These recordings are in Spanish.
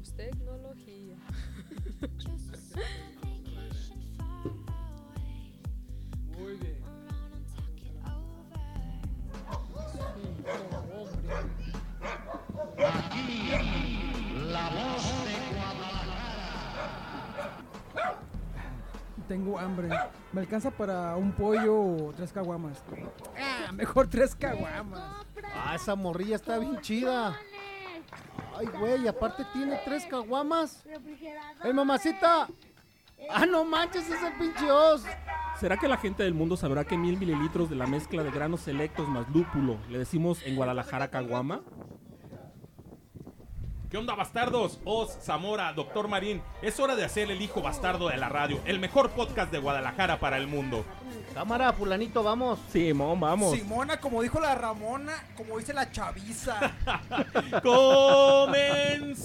somos tecnología. Muy bien. Tengo hambre. ¿Me alcanza para un pollo o tres caguamas? Ah, mejor tres caguamas. Ah, esa morrilla está bien chida. Ay, güey, aparte tiene tres caguamas. ¡Ey, mamacita! ¡Ah, no manches, ese pinche os! ¿Será que la gente del mundo sabrá que mil mililitros de la mezcla de granos selectos más lúpulo le decimos en Guadalajara caguama? ¿Qué onda, bastardos? Oz, Zamora, Doctor Marín. Es hora de hacer el hijo bastardo de la radio, el mejor podcast de Guadalajara para el mundo. Cámara, fulanito, vamos. Simón, vamos. Simona, como dijo la Ramona, como dice la chaviza. ¡Comenzamos!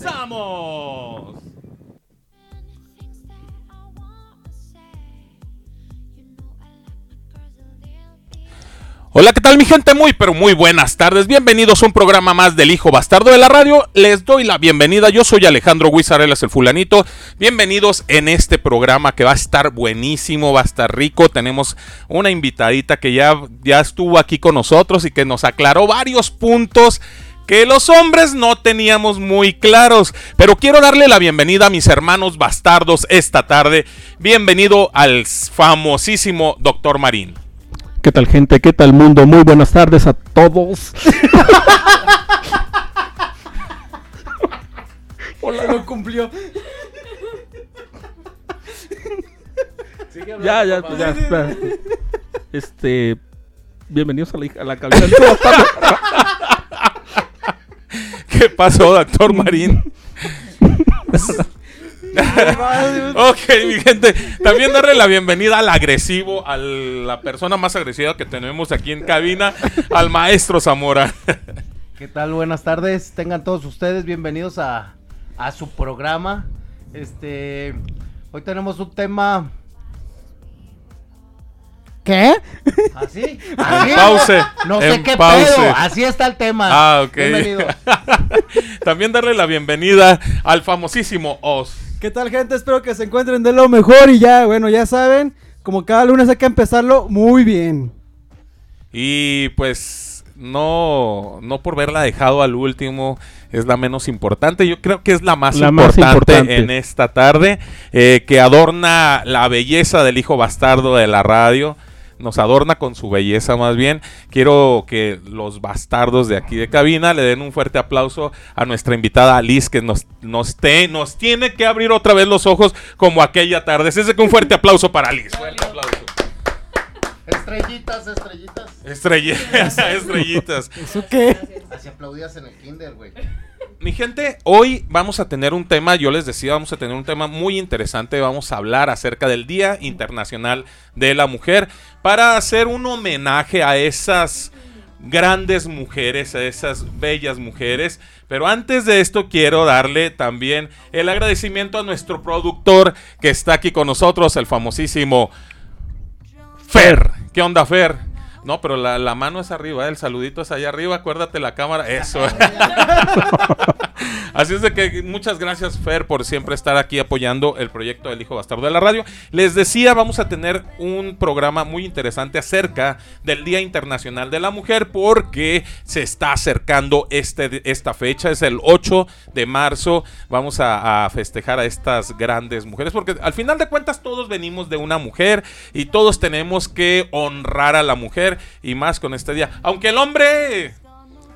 Hola, ¿qué tal mi gente? Muy, pero muy buenas tardes. Bienvenidos a un programa más del Hijo Bastardo de la Radio. Les doy la bienvenida. Yo soy Alejandro Guizarelas, el fulanito. Bienvenidos en este programa que va a estar buenísimo, va a estar rico. Tenemos una invitadita que ya, ya estuvo aquí con nosotros y que nos aclaró varios puntos que los hombres no teníamos muy claros. Pero quiero darle la bienvenida a mis hermanos bastardos esta tarde. Bienvenido al famosísimo Doctor Marín. ¿Qué tal gente? ¿Qué tal mundo? Muy buenas tardes a todos. Hola, no cumplió. ya, ya, pues ya, espera. Este, bienvenidos a la, a la cabina. ¿Qué pasó, Doctor Marín? ok, mi gente. También darle la bienvenida al agresivo, a la persona más agresiva que tenemos aquí en cabina, al maestro Zamora. ¿Qué tal? Buenas tardes. Tengan todos ustedes bienvenidos a, a su programa. Este, hoy tenemos un tema. ¿Qué? ¿Así? ¿Así? pause, No sé en qué pause. pedo. Así está el tema. Ah, ok. Bienvenido. También darle la bienvenida al famosísimo Oz. ¿Qué tal, gente? Espero que se encuentren de lo mejor y ya, bueno, ya saben, como cada lunes hay que empezarlo muy bien. Y pues no, no por verla dejado al último es la menos importante. Yo creo que es la más, La más importante, importante. en esta tarde, eh, que adorna la belleza del hijo bastardo de la radio. Nos adorna con su belleza más bien. Quiero que los bastardos de aquí de cabina le den un fuerte aplauso a nuestra invitada Alice, que nos, nos, te- nos tiene que abrir otra vvez los ojos como aquella tarde. Así que un fuerte aplauso para Alice. Fuerte aplauso. Estrellitas, estrellitas. Estrellitas, estrellitas. ¿Eso qué? Así aplaudías en el kinder, güey. Mi gente, hoy vamos a tener un tema, yo les decía, vamos a tener un tema muy interesante, vamos a hablar acerca del Día Internacional de la Mujer para hacer un homenaje a esas grandes mujeres, a esas bellas mujeres. Pero antes de esto quiero darle también el agradecimiento a nuestro productor que está aquí con nosotros, el famosísimo Fer. ¿Qué onda, Fer? No, pero la, la mano es arriba, ¿eh? el saludito es allá arriba, acuérdate la cámara, eso. Así es de que muchas gracias, Fer, por siempre estar aquí apoyando el proyecto del Hijo Bastardo de la Radio. Les decía, vamos a tener un programa muy interesante acerca del Día Internacional de la Mujer porque se está acercando este, esta fecha, es el 8 de marzo. Vamos a, a festejar a estas grandes mujeres porque al final de cuentas todos venimos de una mujer y todos tenemos que honrar a la mujer y más con este día. Aunque el hombre...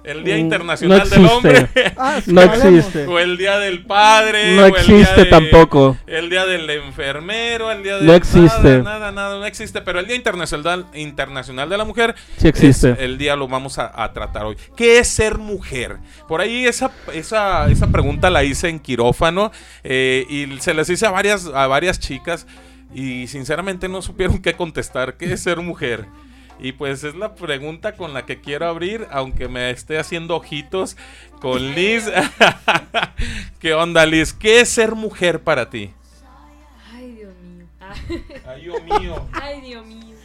El Día Mm, Internacional no del. Hombre. Ah, sí, No existe. O el día del padre. No o el día existe de- tampoco. El día del enfermero, el día de. No existe. Nada, nada, nada, no existe. Pero el Día Internacional, Internacional de la Mujer. Sí existe. el día lo vamos a, a tratar hoy. ¿Qué es ser mujer? Por ahí esa, esa, esa pregunta la hice en quirófano eh, y se les hice a varias, a varias chicas y sinceramente no supieron qué contestar. ¿Qué es ser mujer? Y pues es la pregunta con la que quiero abrir, aunque me esté haciendo ojitos con Liz. ¿Qué onda, Liz? ¿Qué es ser mujer para ti? Ay, Dios mío. Ah, Ay, Dios mío. Ay, Dios mío.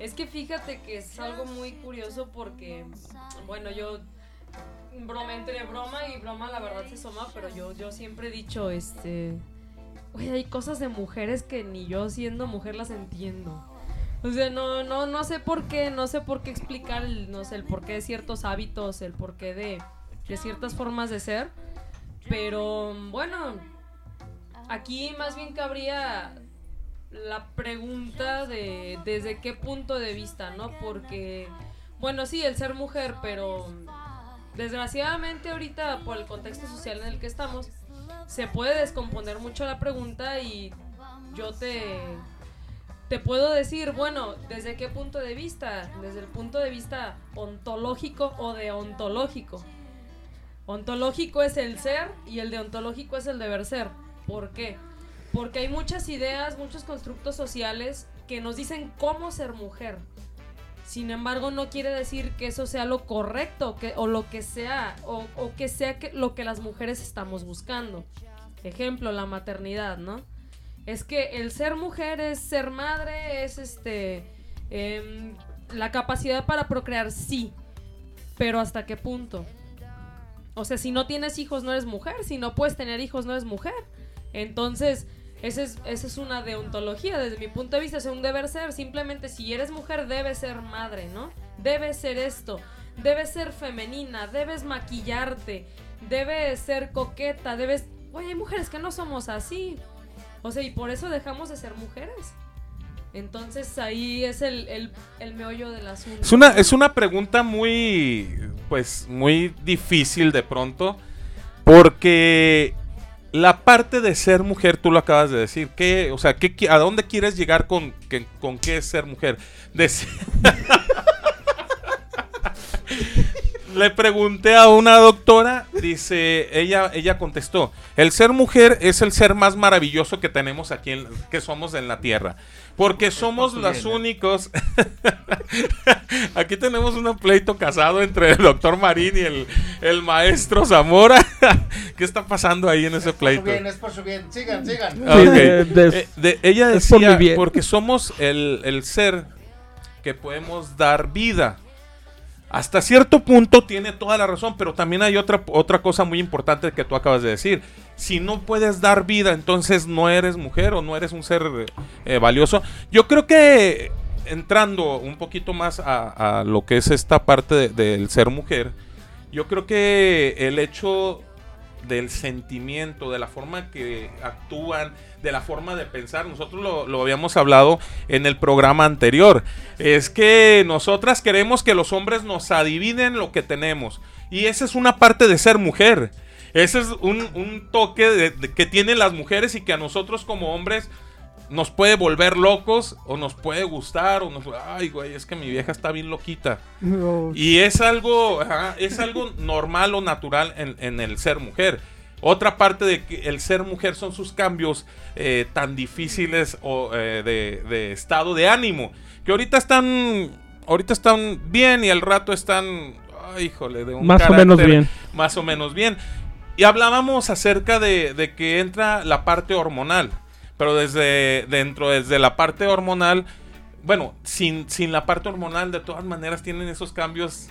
Es que fíjate que es algo muy curioso porque, bueno, yo broma entre broma y broma la verdad se soma, pero yo, yo siempre he dicho, este, güey, hay cosas de mujeres que ni yo siendo mujer las entiendo. O sea, no, no, no sé por qué, no sé por qué explicar, el, no sé, el porqué de ciertos hábitos, el porqué de, de ciertas formas de ser. Pero bueno, aquí más bien cabría la pregunta de desde qué punto de vista, ¿no? Porque, bueno, sí, el ser mujer, pero desgraciadamente ahorita por el contexto social en el que estamos, se puede descomponer mucho la pregunta y yo te, te puedo decir, bueno, ¿desde qué punto de vista? Desde el punto de vista ontológico o deontológico. Ontológico es el ser y el deontológico es el deber ser. ¿Por qué? Porque hay muchas ideas, muchos constructos sociales que nos dicen cómo ser mujer. Sin embargo, no quiere decir que eso sea lo correcto que, o lo que sea, o, o que sea lo que las mujeres estamos buscando. Ejemplo, la maternidad, ¿no? Es que el ser mujer es ser madre, es este. em, la capacidad para procrear, sí. Pero ¿hasta qué punto? O sea, si no tienes hijos, no eres mujer. Si no puedes tener hijos, no eres mujer. Entonces, esa es, esa es una deontología. Desde mi punto de vista, es un deber ser. Simplemente, si eres mujer, debes ser madre, ¿no? Debes ser esto. Debes ser femenina. Debes maquillarte. Debes ser coqueta. Debes. Oye, hay mujeres que no somos así. O sea, y por eso dejamos de ser mujeres. Entonces ahí es el, el, meollo del asunto. Es una, es una pregunta muy, pues, muy difícil de pronto, porque la parte de ser mujer, tú lo acabas de decir, ¿qué, o sea, ¿qué, ¿a dónde quieres llegar con, con qué es ser mujer? De ser- Le pregunté a una doctora, dice, ella, ella contestó, el ser mujer es el ser más maravilloso que tenemos aquí, en- que somos en la Tierra, porque somos los únicos... Aquí tenemos un pleito casado entre el doctor Marín y el, el maestro Zamora. ¿Qué está pasando ahí en ese Por su pleito? bien, es por su bien. Sigan, sigan. Ok. de- de- Eh, ella es por decía, bien. porque somos el, el ser que podemos dar vida. Hasta cierto punto tiene toda la razón, pero también hay otra, otra cosa muy importante que tú acabas de decir. Si no puedes dar vida, entonces no eres mujer o no eres un ser eh, valioso. Yo creo que entrando un poquito más a, lo que es esta parte de- del ser mujer, yo creo que el hecho del sentimiento, de la forma que actúan, de la forma de pensar. Nosotros lo, habíamos hablado en el programa anterior. Es que nosotras queremos que los hombres nos adivinen lo que tenemos. Y esa es una parte de ser mujer. Ese es un, toque de- que tienen las mujeres y que a nosotros como hombres nos puede volver locos o nos puede gustar o nos... Ay, güey, es que mi vieja está bien loquita. No, Y es algo, ajá, es algo normal o natural en, en el ser mujer. Otra parte de que el ser mujer son sus cambios eh, tan difíciles o, eh, de, de estado de ánimo. Que ahorita están, ahorita están bien y al rato están, ay, híjole, de un Más o menos bien. Más o menos bien. Y hablábamos acerca de, de que entra la parte hormonal. Pero desde dentro, desde la parte hormonal, bueno, sin, sin la parte hormonal, de todas maneras tienen esos cambios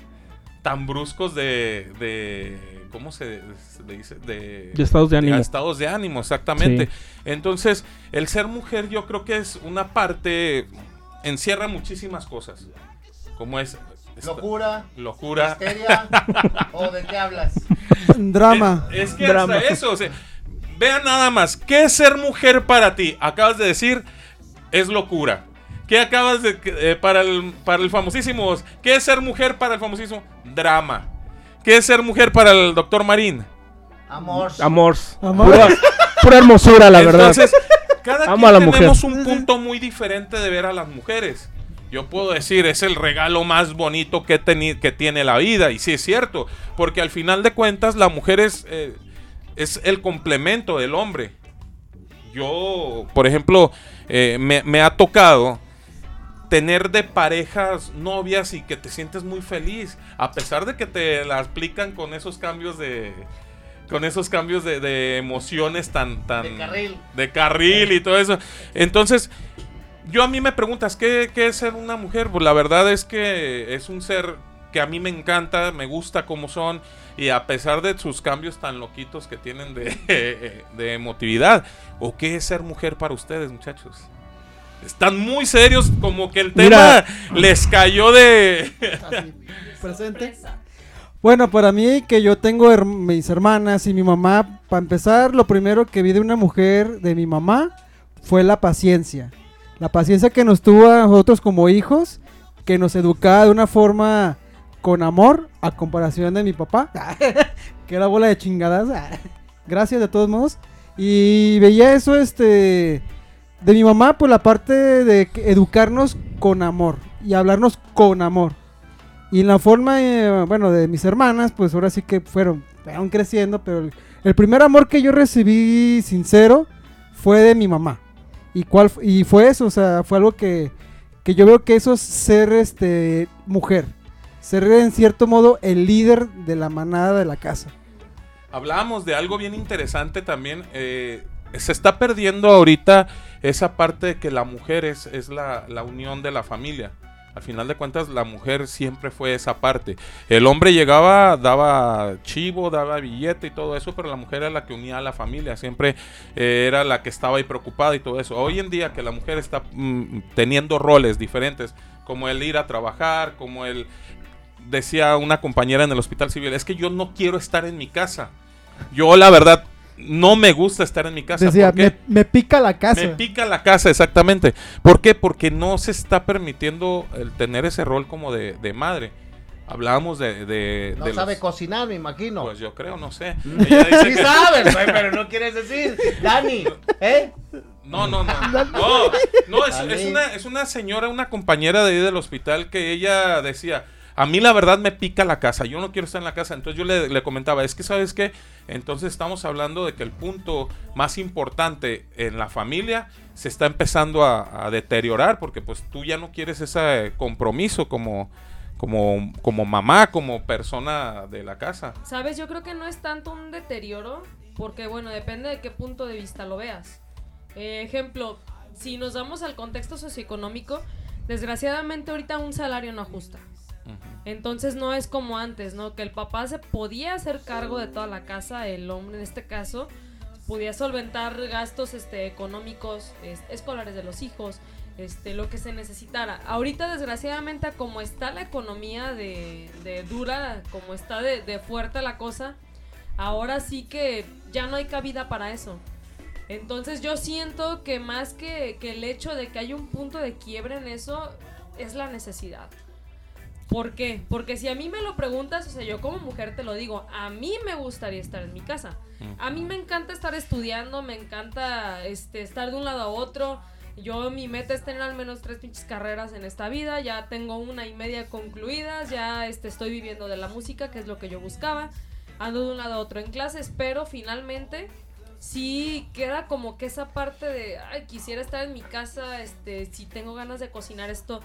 tan bruscos de, de ¿cómo se, le dice? De, De estados de ánimo. estados de ánimo, exactamente. Sí. Entonces, el ser mujer yo creo que es una parte, encierra muchísimas cosas. Como es... esta- Locura, Locura. histeria, o de qué hablas. Drama. Es, es que Drama. hasta eso, o sea, vean nada más, ¿qué es ser mujer para ti? Acabas de decir, es locura. ¿Qué acabas de eh, para el para el famosísimo? ¿Qué es ser mujer para el famosísimo? Drama. ¿Qué es ser mujer para el doctor Marín? Amor. Amor. Amor. Pura, pura hermosura, la verdad. Entonces, cada Amo quien a la mujer. tenemos un punto muy diferente de ver a las mujeres. Yo puedo decir, es el regalo más bonito que, que tiene la vida. Y sí es cierto, porque al final de cuentas la mujer es, eh, es el complemento del hombre. Yo, por ejemplo, eh, me, me ha tocado tener de parejas novias y que te sientes muy feliz, a pesar de que te la explican con esos cambios de con esos cambios de, de emociones tan tan De carril. de carril y todo eso. Entonces, yo a mí me preguntas, ¿qué, qué es ser una mujer? Pues la verdad es que es un ser que a mí me encanta, me gusta cómo son y a pesar de sus cambios tan loquitos que tienen de, de emotividad. ¿O qué es ser mujer para ustedes, muchachos? Están muy serios, como que el tema Mira. les cayó de... Presente. Bueno, para mí que yo tengo her- mis hermanas y mi mamá, para empezar, lo primero que vi de una mujer, de mi mamá, fue la paciencia. La paciencia que nos tuvo a nosotros como hijos, que nos educaba de una forma con amor, a comparación de mi papá, que era bola de chingadas. Gracias de todos modos. Y veía eso, este, de mi mamá, pues la parte de educarnos con amor y hablarnos con amor. Y en la forma, eh, bueno, de mis hermanas, pues ahora sí que fueron, fueron creciendo, pero el, el primer amor que yo recibí sincero fue de mi mamá. ¿Y, cuál, y fue eso? O sea, fue algo que, que yo veo que eso es ser este, mujer. Ser en cierto modo el líder de la manada de la casa. Hablábamos de algo bien interesante también. eh, se está perdiendo ahorita esa parte de que la mujer es, es la, la unión de la familia. Al final de cuentas, la mujer siempre fue esa parte. El hombre llegaba, daba chivo, daba billete y todo eso, pero la mujer era la que unía a la familia. Siempre eh, era la que estaba ahí preocupada y todo eso. Hoy en día que la mujer está mm, teniendo roles diferentes, como el ir a trabajar, como el decía una compañera en el hospital civil, es que yo no quiero estar en mi casa. Yo la verdad no me gusta estar en mi casa. Decía, me, me pica la casa. Me pica la casa, exactamente. ¿Por qué? Porque no se está permitiendo el tener ese rol como de, de madre. Hablábamos de... de- No de sabe los- cocinar, me imagino. Pues yo creo, no sé. Ella dice sí que- sabes, güey, pero no quieres decir. Dani, ¿eh? No, no, no. No, no es una, es una señora, una compañera de ahí del hospital que ella decía, a mí la verdad me pica la casa, yo no quiero estar en la casa. Entonces yo le, comentaba, es que sabes qué, entonces estamos hablando de que el punto más importante en la familia se está empezando a, deteriorar porque pues tú ya no quieres ese compromiso como, como, como mamá, como persona de la casa. ¿Sabes? Yo creo que no es tanto un deterioro, porque bueno, depende de qué punto de vista lo veas. Eh, ejemplo, si nos damos al contexto socioeconómico, desgraciadamente ahorita un salario no ajusta. Entonces no es como antes, ¿no? Que el papá se podía hacer cargo de toda la casa, el hombre en este caso, podía solventar gastos este, económicos, es- escolares de los hijos, este, lo que se necesitara. Ahorita, desgraciadamente, como está la economía de, dura, como está de, de fuerte la cosa, ahora sí que ya no hay cabida para eso. Entonces yo siento que más que, que el hecho de que haya un punto de quiebre en eso, es la necesidad. ¿Por qué? Porque si a mí me lo preguntas, o sea, yo como mujer te lo digo, a mí me gustaría estar en mi casa. A mí me encanta estar estudiando, me encanta este, estar de un lado a otro. Yo mi meta es tener al menos tres pinches carreras en esta vida, ya tengo una y media concluidas, ya este, estoy viviendo de la música, que es lo que yo buscaba. Ando de un lado a otro en clases, pero finalmente sí queda como que esa parte de, ay, quisiera estar en mi casa, este, si tengo ganas de cocinar esto,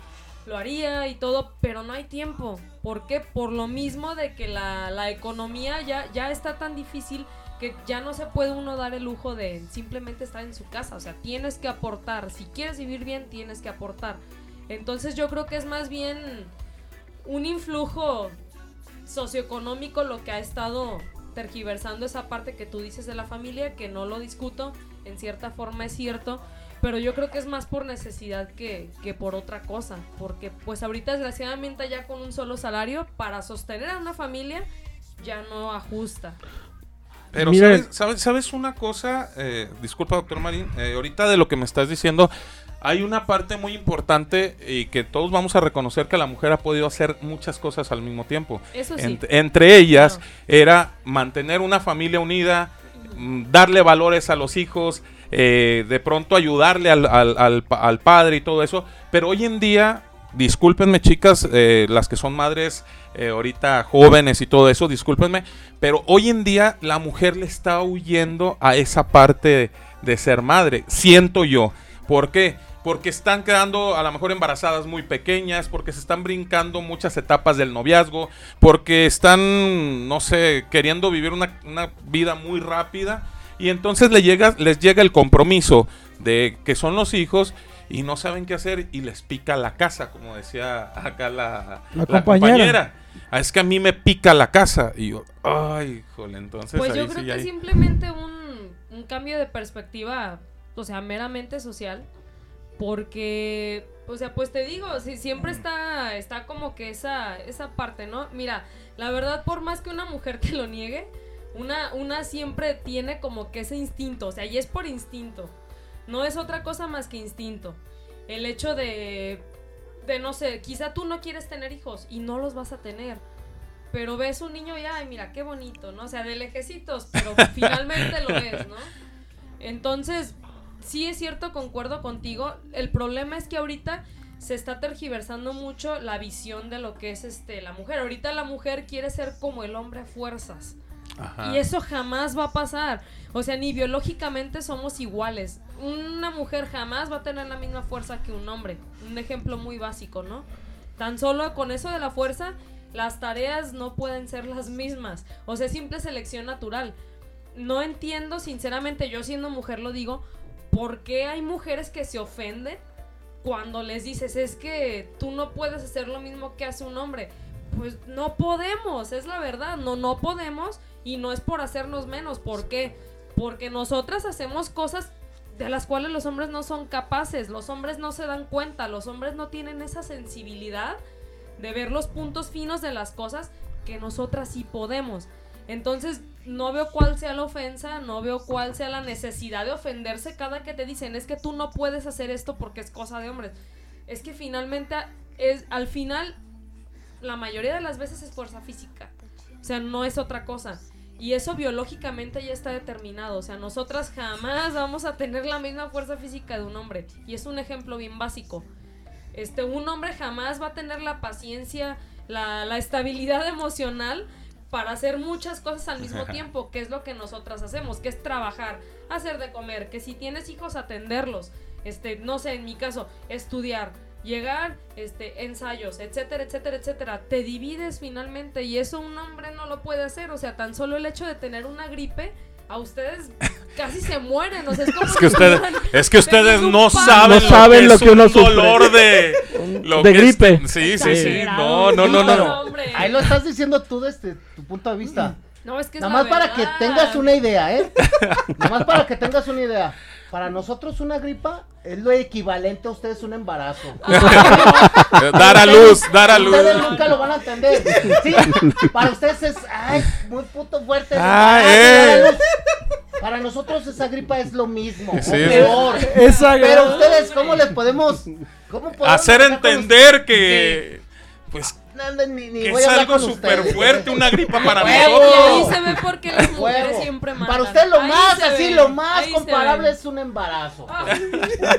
lo haría y todo, pero no hay tiempo. ¿Por qué? Por lo mismo de que la, la economía ya, ya está tan difícil que ya no se puede uno dar el lujo de simplemente estar en su casa. O sea, tienes que aportar. Si quieres vivir bien, tienes que aportar. Entonces yo creo que es más bien un influjo socioeconómico lo que ha estado tergiversando esa parte que tú dices de la familia, que no lo discuto, en cierta forma es cierto, pero yo creo que es más por necesidad que, que por otra cosa, porque pues ahorita desgraciadamente ya con un solo salario para sostener a una familia ya no ajusta. Pero Mira- ¿sabes, sabes, sabes una cosa? Eh, disculpa, doctor Marín. eh, ahorita de lo que me estás diciendo, hay una parte muy importante y que todos vamos a reconocer que la mujer ha podido hacer muchas cosas al mismo tiempo. Eso sí. Ent- entre ellas era mantener una familia unida, mm, darle valores a los hijos, eh, de pronto ayudarle al, al- al pa- al padre y todo eso. Pero hoy en día, discúlpenme chicas, eh, las que son madres eh, ahorita jóvenes y todo eso, discúlpenme, pero hoy en día la mujer le está huyendo a esa parte de, de ser madre, siento yo. ¿Por qué? Porque están quedando a lo mejor embarazadas muy pequeñas, porque se están brincando muchas etapas del noviazgo, porque están, no sé, queriendo vivir una, una vida muy rápida y entonces llega, les llega el compromiso de que son los hijos y no saben qué hacer y les pica la casa, como decía acá la, La la compañera. Ah, es que a mí me pica la casa. Y yo, ay, jole, entonces Pues ahí yo sí creo que hay- simplemente un, un cambio de perspectiva, o sea, meramente social, porque, o sea, pues te digo, si siempre está, está como que esa, esa parte, ¿no? Mira, la verdad, por más que una mujer te lo niegue, una, una siempre tiene como que ese instinto, o sea, y es por instinto, no es otra cosa más que instinto. El hecho de, de no sé, quizá tú no quieres tener hijos y no los vas a tener. Pero ves un niño y, ay, mira, qué bonito, ¿no? O sea, de lejecitos, pero finalmente lo ves, ¿no? Entonces, sí es cierto, concuerdo contigo. El problema es que ahorita se está tergiversando mucho la visión de lo que es este la mujer. Ahorita la mujer quiere ser como el hombre a fuerzas. Ajá. Y eso jamás va a pasar. O sea, ni biológicamente somos iguales. Una mujer jamás va a tener la misma fuerza que un hombre. Un ejemplo muy básico, ¿no? Tan solo con eso de la fuerza, las tareas no pueden ser las mismas. O sea, es simple selección natural. No entiendo, sinceramente, yo siendo mujer lo digo, ¿por qué hay mujeres que se ofenden cuando les dices, es que tú no puedes hacer lo mismo que hace un hombre? Pues no podemos, es la verdad, no, no podemos y no es por hacernos menos. ¿Por qué? Porque nosotras hacemos cosas de las cuales los hombres no son capaces, los hombres no se dan cuenta, los hombres no tienen esa sensibilidad de ver los puntos finos de las cosas que nosotras sí podemos. Entonces, no veo cuál sea la ofensa, no veo cuál sea la necesidad de ofenderse cada que te dicen, es que tú no puedes hacer esto porque es cosa de hombres. Es que finalmente, es, al final, la mayoría de las veces es fuerza física. O sea, no es otra cosa. Y eso biológicamente ya está determinado. O sea, nosotras jamás vamos a tener la misma fuerza física de un hombre. Y es un ejemplo bien básico. Este, un hombre jamás va a tener la paciencia, la, la estabilidad emocional para hacer muchas cosas al mismo tiempo, que es lo que nosotras hacemos, que es trabajar, hacer de comer, que si tienes hijos atenderlos, este, no sé, en mi caso, estudiar, llegar, este, ensayos, etcétera, etcétera, etcétera. Te divides finalmente y eso un hombre no lo puede hacer, o sea, tan solo el hecho de tener una gripe a ustedes casi se mueren, o sea, es como Es que ustedes, es que ustedes no saben, No saben lo es que uno un sufre. dolor de, lo De que es- gripe. sí, sí, sí. No, Exagerado. no, no, no. Ahí lo estás diciendo tú desde tu punto de vista. No, es que es Nada más para que tengas una idea, ¿eh? Nada más para que tengas una idea. Para nosotros una gripa es lo equivalente a ustedes un embarazo. Dar a luz, dar a luz. Ustedes nunca lo van a entender. Sí, para ustedes es, ay, muy puto fuerte. Ah, embarazo, eh. Para nosotros esa gripa es lo mismo, o Sí, peor. Esa Pero ustedes, ¿cómo les podemos, cómo podemos Hacer entender que, pues, No, ni, ni que voy es a algo súper fuerte, una gripa para. Y ahí nosotros. se ve por qué las mujeres Huevo. siempre mandan. Para usted lo Ahí más, así, ve, lo más ahí comparable es un embarazo. Ah.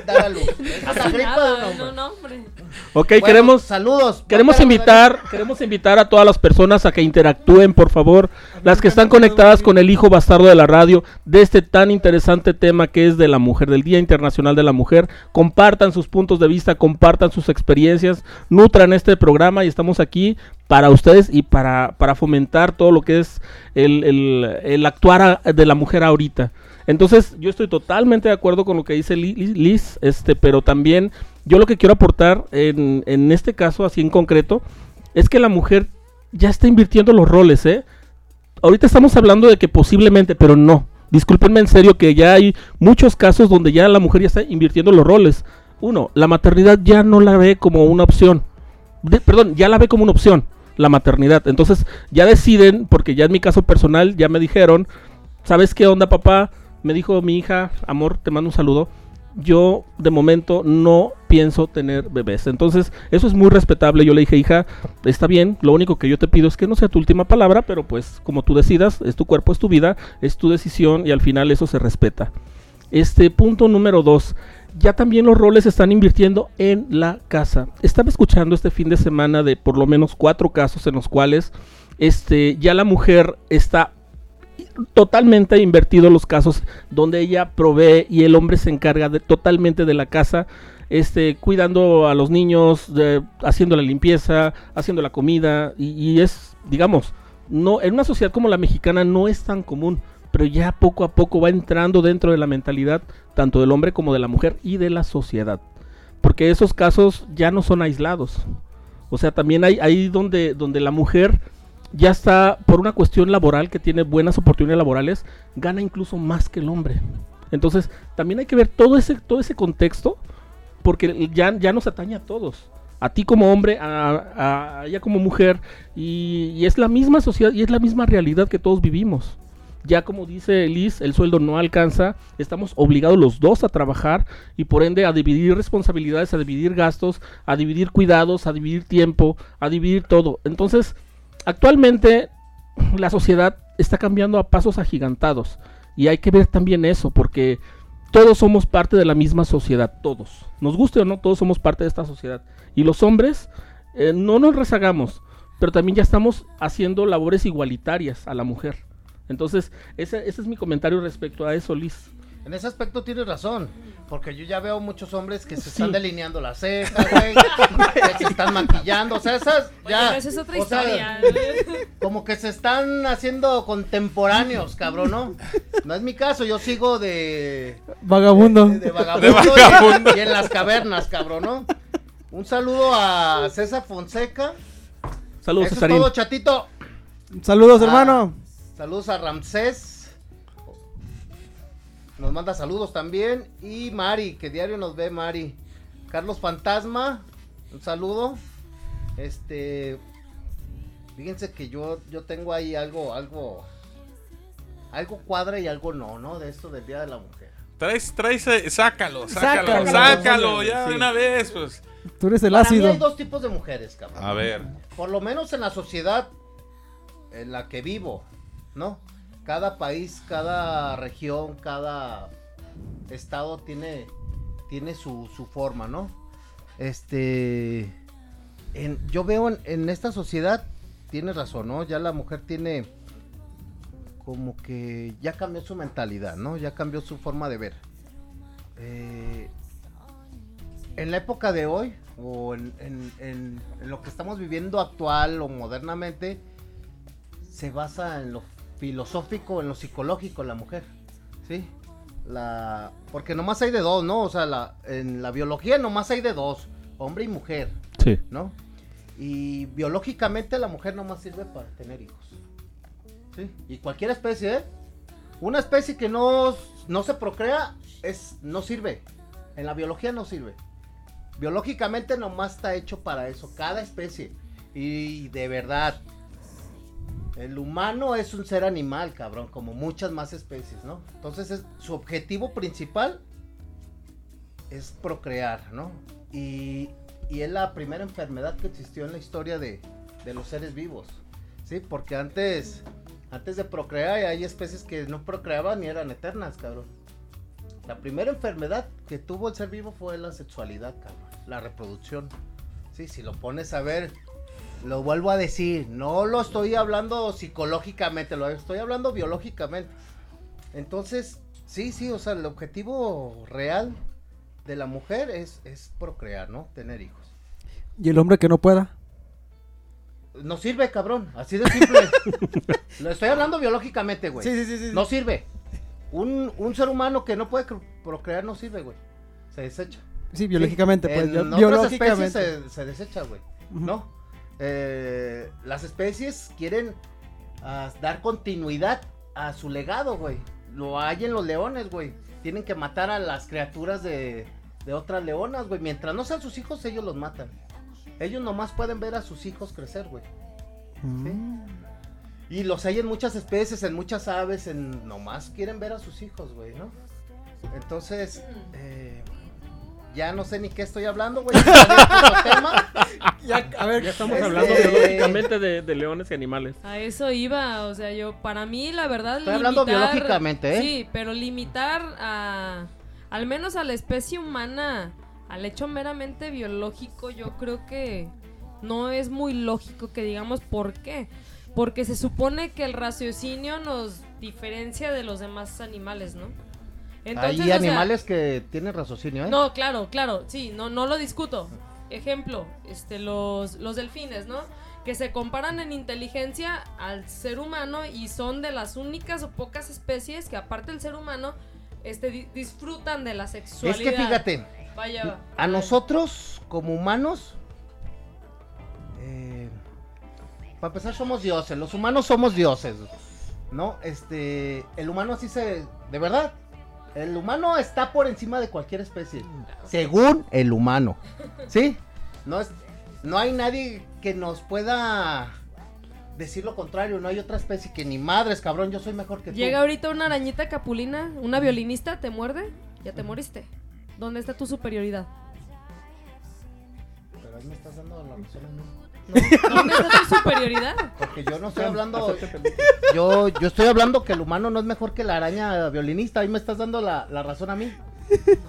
Dar a luz. Gripa de un hombre. hombre. Ok, Bueno, queremos, saludos. queremos invitar, queremos invitar a todas las personas a que interactúen, por favor, las que están conectadas con el hijo bastardo de la radio, de este tan interesante tema que es de la mujer, del Día Internacional de la Mujer. Compartan sus puntos de vista, compartan sus experiencias, nutran este programa y estamos aquí para ustedes y para, para fomentar todo lo que es el, el- el actuar de la mujer ahorita. Entonces, yo estoy totalmente de acuerdo con lo que dice Li- Li- Liz, este, pero también yo lo que quiero aportar en, en este caso, así en concreto, es que la mujer ya está invirtiendo los roles, ¿eh? Ahorita estamos hablando de que posiblemente, pero no. Discúlpenme en serio que ya hay muchos casos donde ya la mujer ya está invirtiendo los roles. Uno, la maternidad ya no la ve como una opción. Perdón, ya la ve como una opción, la maternidad. Entonces ya deciden, porque ya en mi caso personal ya me dijeron, ¿sabes qué onda papá? Me dijo mi hija, amor, te mando un saludo. Yo de momento no pienso tener bebés. Entonces eso es muy respetable. Yo le dije, hija, está bien, lo único que yo te pido es que no sea tu última palabra, pero pues como tú decidas, es tu cuerpo, es tu vida, es tu decisión y al final eso se respeta. Este punto número dos. Ya también los roles se están invirtiendo en la casa. Estaba escuchando este fin de semana de por lo menos cuatro casos en los cuales este, ya la mujer está totalmente invertido los casos donde ella provee y el hombre se encarga de, totalmente de la casa, este, cuidando a los niños, haciendo la limpieza, haciendo la comida y, y es, digamos, no en una sociedad como la mexicana no es tan común, pero ya poco a poco va entrando dentro de la mentalidad tanto del hombre como de la mujer y de la sociedad. porque esos casos ya no son aislados. O sea, también hay ahí donde, donde la mujer ya está, por una cuestión laboral que tiene buenas oportunidades laborales, gana incluso más que el hombre. Entonces, también hay que ver todo ese, todo ese contexto, porque ya, ya nos atañe a todos. A ti como hombre, a, ella como mujer, y, y, es la misma sociedad y es la misma realidad que todos vivimos. Ya como dice Liz, el sueldo no alcanza, estamos obligados los dos a trabajar y por ende a dividir responsabilidades, a dividir gastos, a dividir cuidados, a dividir tiempo, a dividir todo. Entonces, actualmente la sociedad está cambiando a pasos agigantados y hay que ver también eso porque todos somos parte de la misma sociedad, todos. Nos guste o no, todos somos parte de esta sociedad. Y los hombres eh, no nos rezagamos, pero también ya estamos haciendo labores igualitarias a la mujer. Entonces, ese, ese es mi comentario respecto a eso, Liz. En ese aspecto tienes razón, porque yo ya veo muchos hombres que se están delineando la ceja, güey, que se están maquillando, o sea, esas ya, esa es otra historia. como que se están haciendo contemporáneos, cabrón, ¿no? No es mi caso, yo sigo de vagabundo, de, vagabundo, Y, en las cavernas, cabrón, ¿no? Un saludo a César Fonseca. Saludos, Eso es todo, chatito. Saludos, hermano. Saludos a Ramsés nos manda saludos también. Y Mari, que diario nos ve Mari. Carlos Fantasma, un saludo. Este, fíjense que yo, yo tengo ahí algo, algo, algo cuadra y algo no, ¿no? De esto del Día de la Mujer. Traes, traes, eh, sácalo, sácalo, sácalo, ya de una vez, pues. Tú eres el Para ácido. Mí hay dos tipos de mujeres, cabrón. A ver. Por lo menos en la sociedad en la que vivo, ¿no? Cada país, cada región, cada estado tiene, tiene su, su forma, ¿no? Este, en, yo veo en, esta sociedad, tiene razón, ¿no? Ya la mujer tiene como que ya cambió su mentalidad, ¿no? Ya cambió su forma de ver. Eh, en la época de hoy, o en, en, lo que estamos viviendo actual o modernamente, se basa en lo filosófico, en lo psicológico la mujer, ¿sí? La, porque nomás hay de dos, ¿no? O sea, la, en la biología nomás hay de dos, hombre y mujer, sí. ¿no? Y biológicamente la mujer nomás sirve para tener hijos, ¿sí? Y cualquier especie, ¿eh? Una especie que no, no se procrea es, no sirve, en la biología no sirve. Biológicamente nomás está hecho para eso, cada especie. Y de verdad, el humano es un ser animal, cabrón, como muchas más especies, ¿no? Entonces su objetivo principal es procrear, ¿no? Y, es la primera enfermedad que existió en la historia de, los seres vivos, ¿sí? Porque antes, antes de procrear hay especies que no procreaban y eran eternas, cabrón. La primera enfermedad que tuvo el ser vivo fue la sexualidad, cabrón, la reproducción. Sí, si lo pones a ver, lo vuelvo a decir, no lo estoy hablando psicológicamente, lo estoy hablando biológicamente. Entonces, sí, sí, o sea, el objetivo real de la mujer es, es procrear, ¿no? Tener hijos. ¿Y el hombre que no pueda? No sirve, cabrón, así de simple. lo estoy hablando biológicamente, güey. Sí, sí, sí, No sirve. Un, un ser humano que no puede procrear no sirve, güey. Se desecha. Sí, biológicamente, pues. En biológicamente. Se, se desecha, güey. ¿No? Eh, las especies quieren dar continuidad a su legado, güey. Lo hay en los leones, güey. Tienen que matar a las criaturas de, de otras leonas, güey. Mientras no sean sus hijos, ellos los matan. Ellos nomás pueden ver a sus hijos crecer, güey. Mm. Y los hay en muchas especies, en muchas aves, en nomás quieren ver a sus hijos, güey, ¿no? Entonces, eh, ya no sé ni qué estoy hablando, güey. ya, a ver, ya estamos este, hablando biológicamente de, leones y animales. A eso iba, o sea, yo, para mí, la verdad. Estoy hablando biológicamente, ¿eh? Sí, pero limitar a. Al menos a la especie humana, al hecho meramente biológico, yo creo que no es muy lógico que digamos por qué. Porque se supone que el raciocinio nos diferencia de los demás animales, ¿no? Hay animales que tienen raciocinio, ¿eh? No, claro, claro, sí, no, no lo discuto. Ejemplo, este, los, los delfines, ¿no? Que se comparan en inteligencia al ser humano y son de las únicas o pocas especies que aparte del ser humano este, di- disfrutan de la sexualidad. Es que fíjate, Vaya. a nosotros como humanos, eh, para empezar somos dioses, los humanos somos dioses, ¿no? Este, el humano así se, de verdad, el humano está por encima de cualquier especie, según el humano, ¿sí? No es, no hay nadie que nos pueda decir lo contrario, no hay otra especie que ni madres, cabrón, yo soy mejor que tú. Llega ahorita una arañita capulina, una violinista, te muerde, ya te moriste. ¿Dónde está tu superioridad? Pero ahí me estás dando la razón a mí. ¿Dónde está tu superioridad? Porque yo no estoy hablando. Yo, yo estoy hablando que el humano no es mejor que la araña violinista. Ahí me estás dando la, la razón a mí.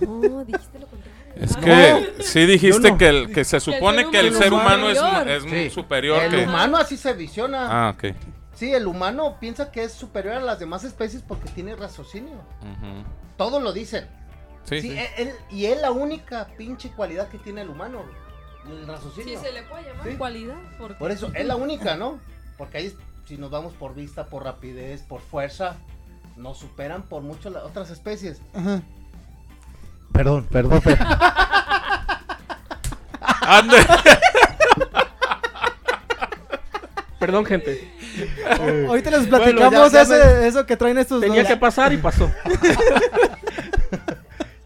No, dijiste lo contrario. Es Ah, que sí dijiste no. que, el, que se supone que el ser humano es, superior. es muy Sí. superior. El que- humano así se visiona. Ah, ok. Sí, el humano piensa que es superior a las demás especies porque tiene raciocinio. Ujú. Todos lo dicen. Sí, Sí, sí. él- él- y es la única pinche cualidad que tiene el humano. El Sí, se le puede llamar Sí. cualidad. Porque... Por eso, es la única, ¿no? Porque ahí, si nos vamos por vista, por rapidez, por fuerza, nos superan por mucho las otras especies. Ajá. Perdón, perdón, perdón. Ande. Perdón, gente. Ahorita les Bueno, platicamos ya- ya ese- eso que traen estos Tenía dos. que pasar y pasó.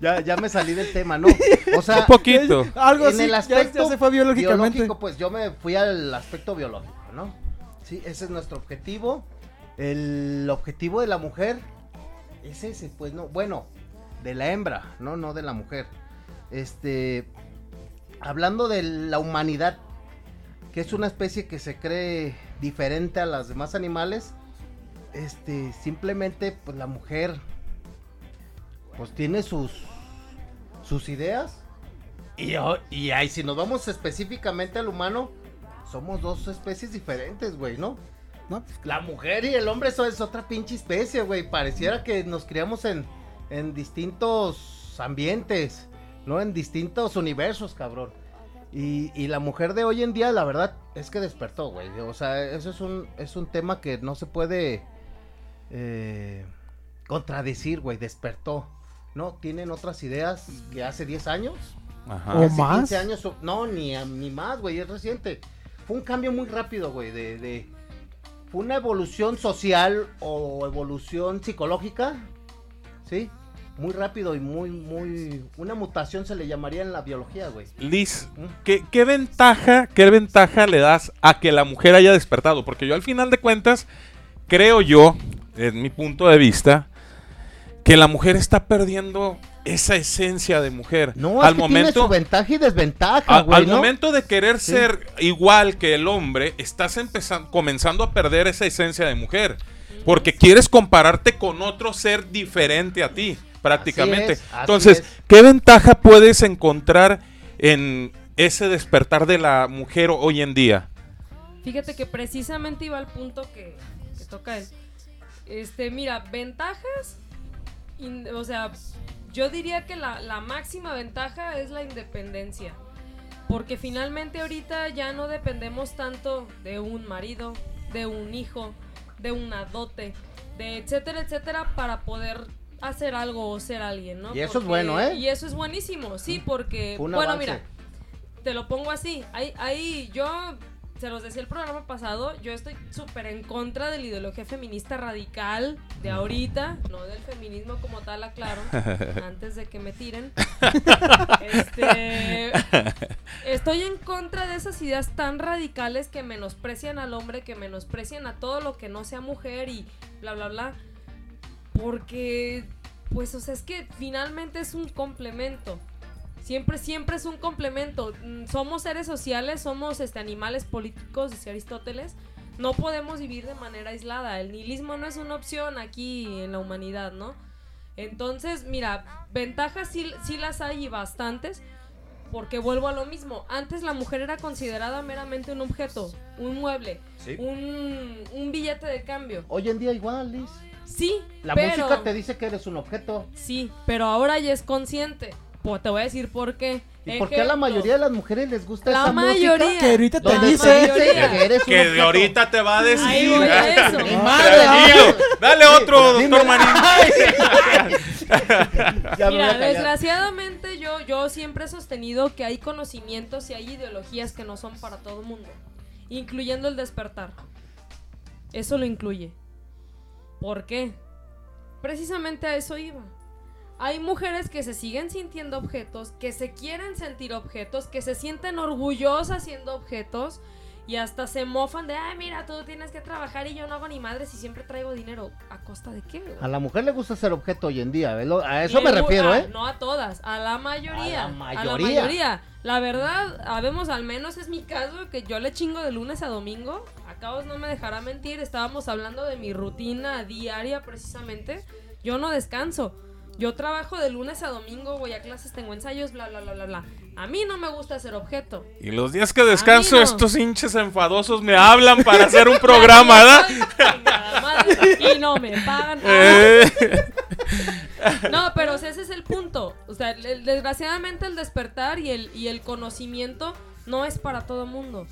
Ya, ya me salí del tema, ¿no? O sea, Un poquito. Algo en así, el ya- aspecto ya, se fue biológicamente. biológico, pues yo me fui al aspecto biológico, ¿no? Sí, ese es nuestro objetivo. El objetivo de la mujer es ese, pues no, bueno, de la hembra, no, no de la mujer. Este, hablando de la humanidad, que es una especie que se cree diferente a las demás animales, este, simplemente, pues la mujer, pues tiene sus, sus ideas. Y, o- y ahí, si nos vamos específicamente al humano, somos dos especies diferentes, güey, ¿no? No, pues, La mujer y el hombre, eso es otra pinche especie, güey. Pareciera que nos criamos en, en distintos ambientes, ¿no? En distintos universos, cabrón. Y, y la mujer de hoy en día, la verdad, es que despertó, güey. O sea, eso es un, es un tema que no se puede eh, contradecir, güey. Despertó, ¿no? Tienen otras ideas que hace 10 años. Ajá. O Hace más. 15 años, no, ni, a- ni más, güey, es reciente. Fue un cambio muy rápido, güey, de, de- Fue una evolución social o evolución psicológica, ¿sí? Muy rápido y muy, muy... Una mutación se le llamaría en la biología, güey. Liz, ¿Mm? ¿qué, qué ventaja, qué ventaja le das a que la mujer haya despertado? Porque yo al final de cuentas, creo yo, en mi punto de vista, que la mujer está perdiendo esa esencia de mujer. No, al es que tiene momento, su ventaja y desventaja, a- güey, al ¿no? momento de querer Sí. ser igual que el hombre, estás empezando, comenzando a perder esa esencia de mujer. Porque quieres compararte con otro ser diferente a ti, prácticamente. Así es, así Entonces, es. ¿qué ventaja puedes encontrar en ese despertar de la mujer hoy en día? Fíjate que precisamente iba al punto que, que toca él. Este, mira, ventajas, in- o sea, yo diría que la, la máxima ventaja es la independencia. Porque finalmente ahorita ya no dependemos tanto de un marido, de un hijo, de una dote, de etcétera, etcétera, para poder hacer algo o ser alguien, ¿no? Y eso es bueno, ¿eh? Y eso es buenísimo, sí, porque, un bueno, avance. mira, te lo pongo así. Ahí, ahí yo se los decía el programa pasado, yo estoy súper en contra de la ideología feminista radical de ahorita, no del feminismo como tal, aclaro, antes de que me tiren. Este, estoy en contra de esas ideas tan radicales que menosprecian al hombre, que menosprecian a todo lo que no sea mujer y bla, bla, bla. Porque, pues, o sea, es que finalmente es un complemento. Siempre, siempre es un complemento. Mm, Somos seres sociales, somos este, animales políticos, decía Aristóteles. No podemos vivir de manera aislada. El nihilismo no es una opción aquí en la humanidad, ¿no? Entonces, mira, ventajas sí, sí las hay y bastantes. Porque vuelvo a lo mismo. Antes la mujer era considerada meramente un objeto, un mueble, Sí. un, un billete de cambio. Hoy en día igual, Liz. Sí, La pero... música te dice que eres un objeto. Sí, pero ahora ya es consciente. Pues te voy a decir por qué. ¿Y por qué a la mayoría de las mujeres les gusta La esa mayoría. música? Que ahorita te dice. que eres un Que de ahorita te va a decir. Ahí voy a eso. Ni madre, Tranquilo. ay. Dale otro, doctor Marín. Voy Mira, desgraciadamente yo, yo siempre he sostenido que hay conocimientos y hay ideologías que no son para todo el mundo, incluyendo el despertar. Eso lo incluye. ¿Por qué? Precisamente a eso iba. Hay mujeres que se siguen sintiendo objetos, que se quieren sentir objetos, que se sienten orgullosas siendo objetos y hasta se mofan de, ay, mira, tú tienes que trabajar y yo no hago ni madre si siempre traigo dinero. ¿A costa de qué? güey? A la mujer le gusta ser objeto hoy en día. A eso Y me refiero, ah, ¿eh? No a todas, a la mayoría. A la A la mayoría. mayoría. La verdad, habemos al menos es mi caso, que yo le chingo de lunes a domingo. A Caos no me dejará mentir, estábamos hablando de mi rutina diaria precisamente. Yo no descanso. Yo trabajo de lunes a domingo, voy a clases, tengo ensayos, bla, bla, bla, bla, bla. A mí no me gusta ser objeto. Y los días que descanso, no. estos hinches enfadosos me hablan para hacer un programa, ¿verdad? Y no me pagan. Eh, No, pero o sea, ese es el punto. O sea, el- desgraciadamente el despertar y el, y el conocimiento no es para todo mundo.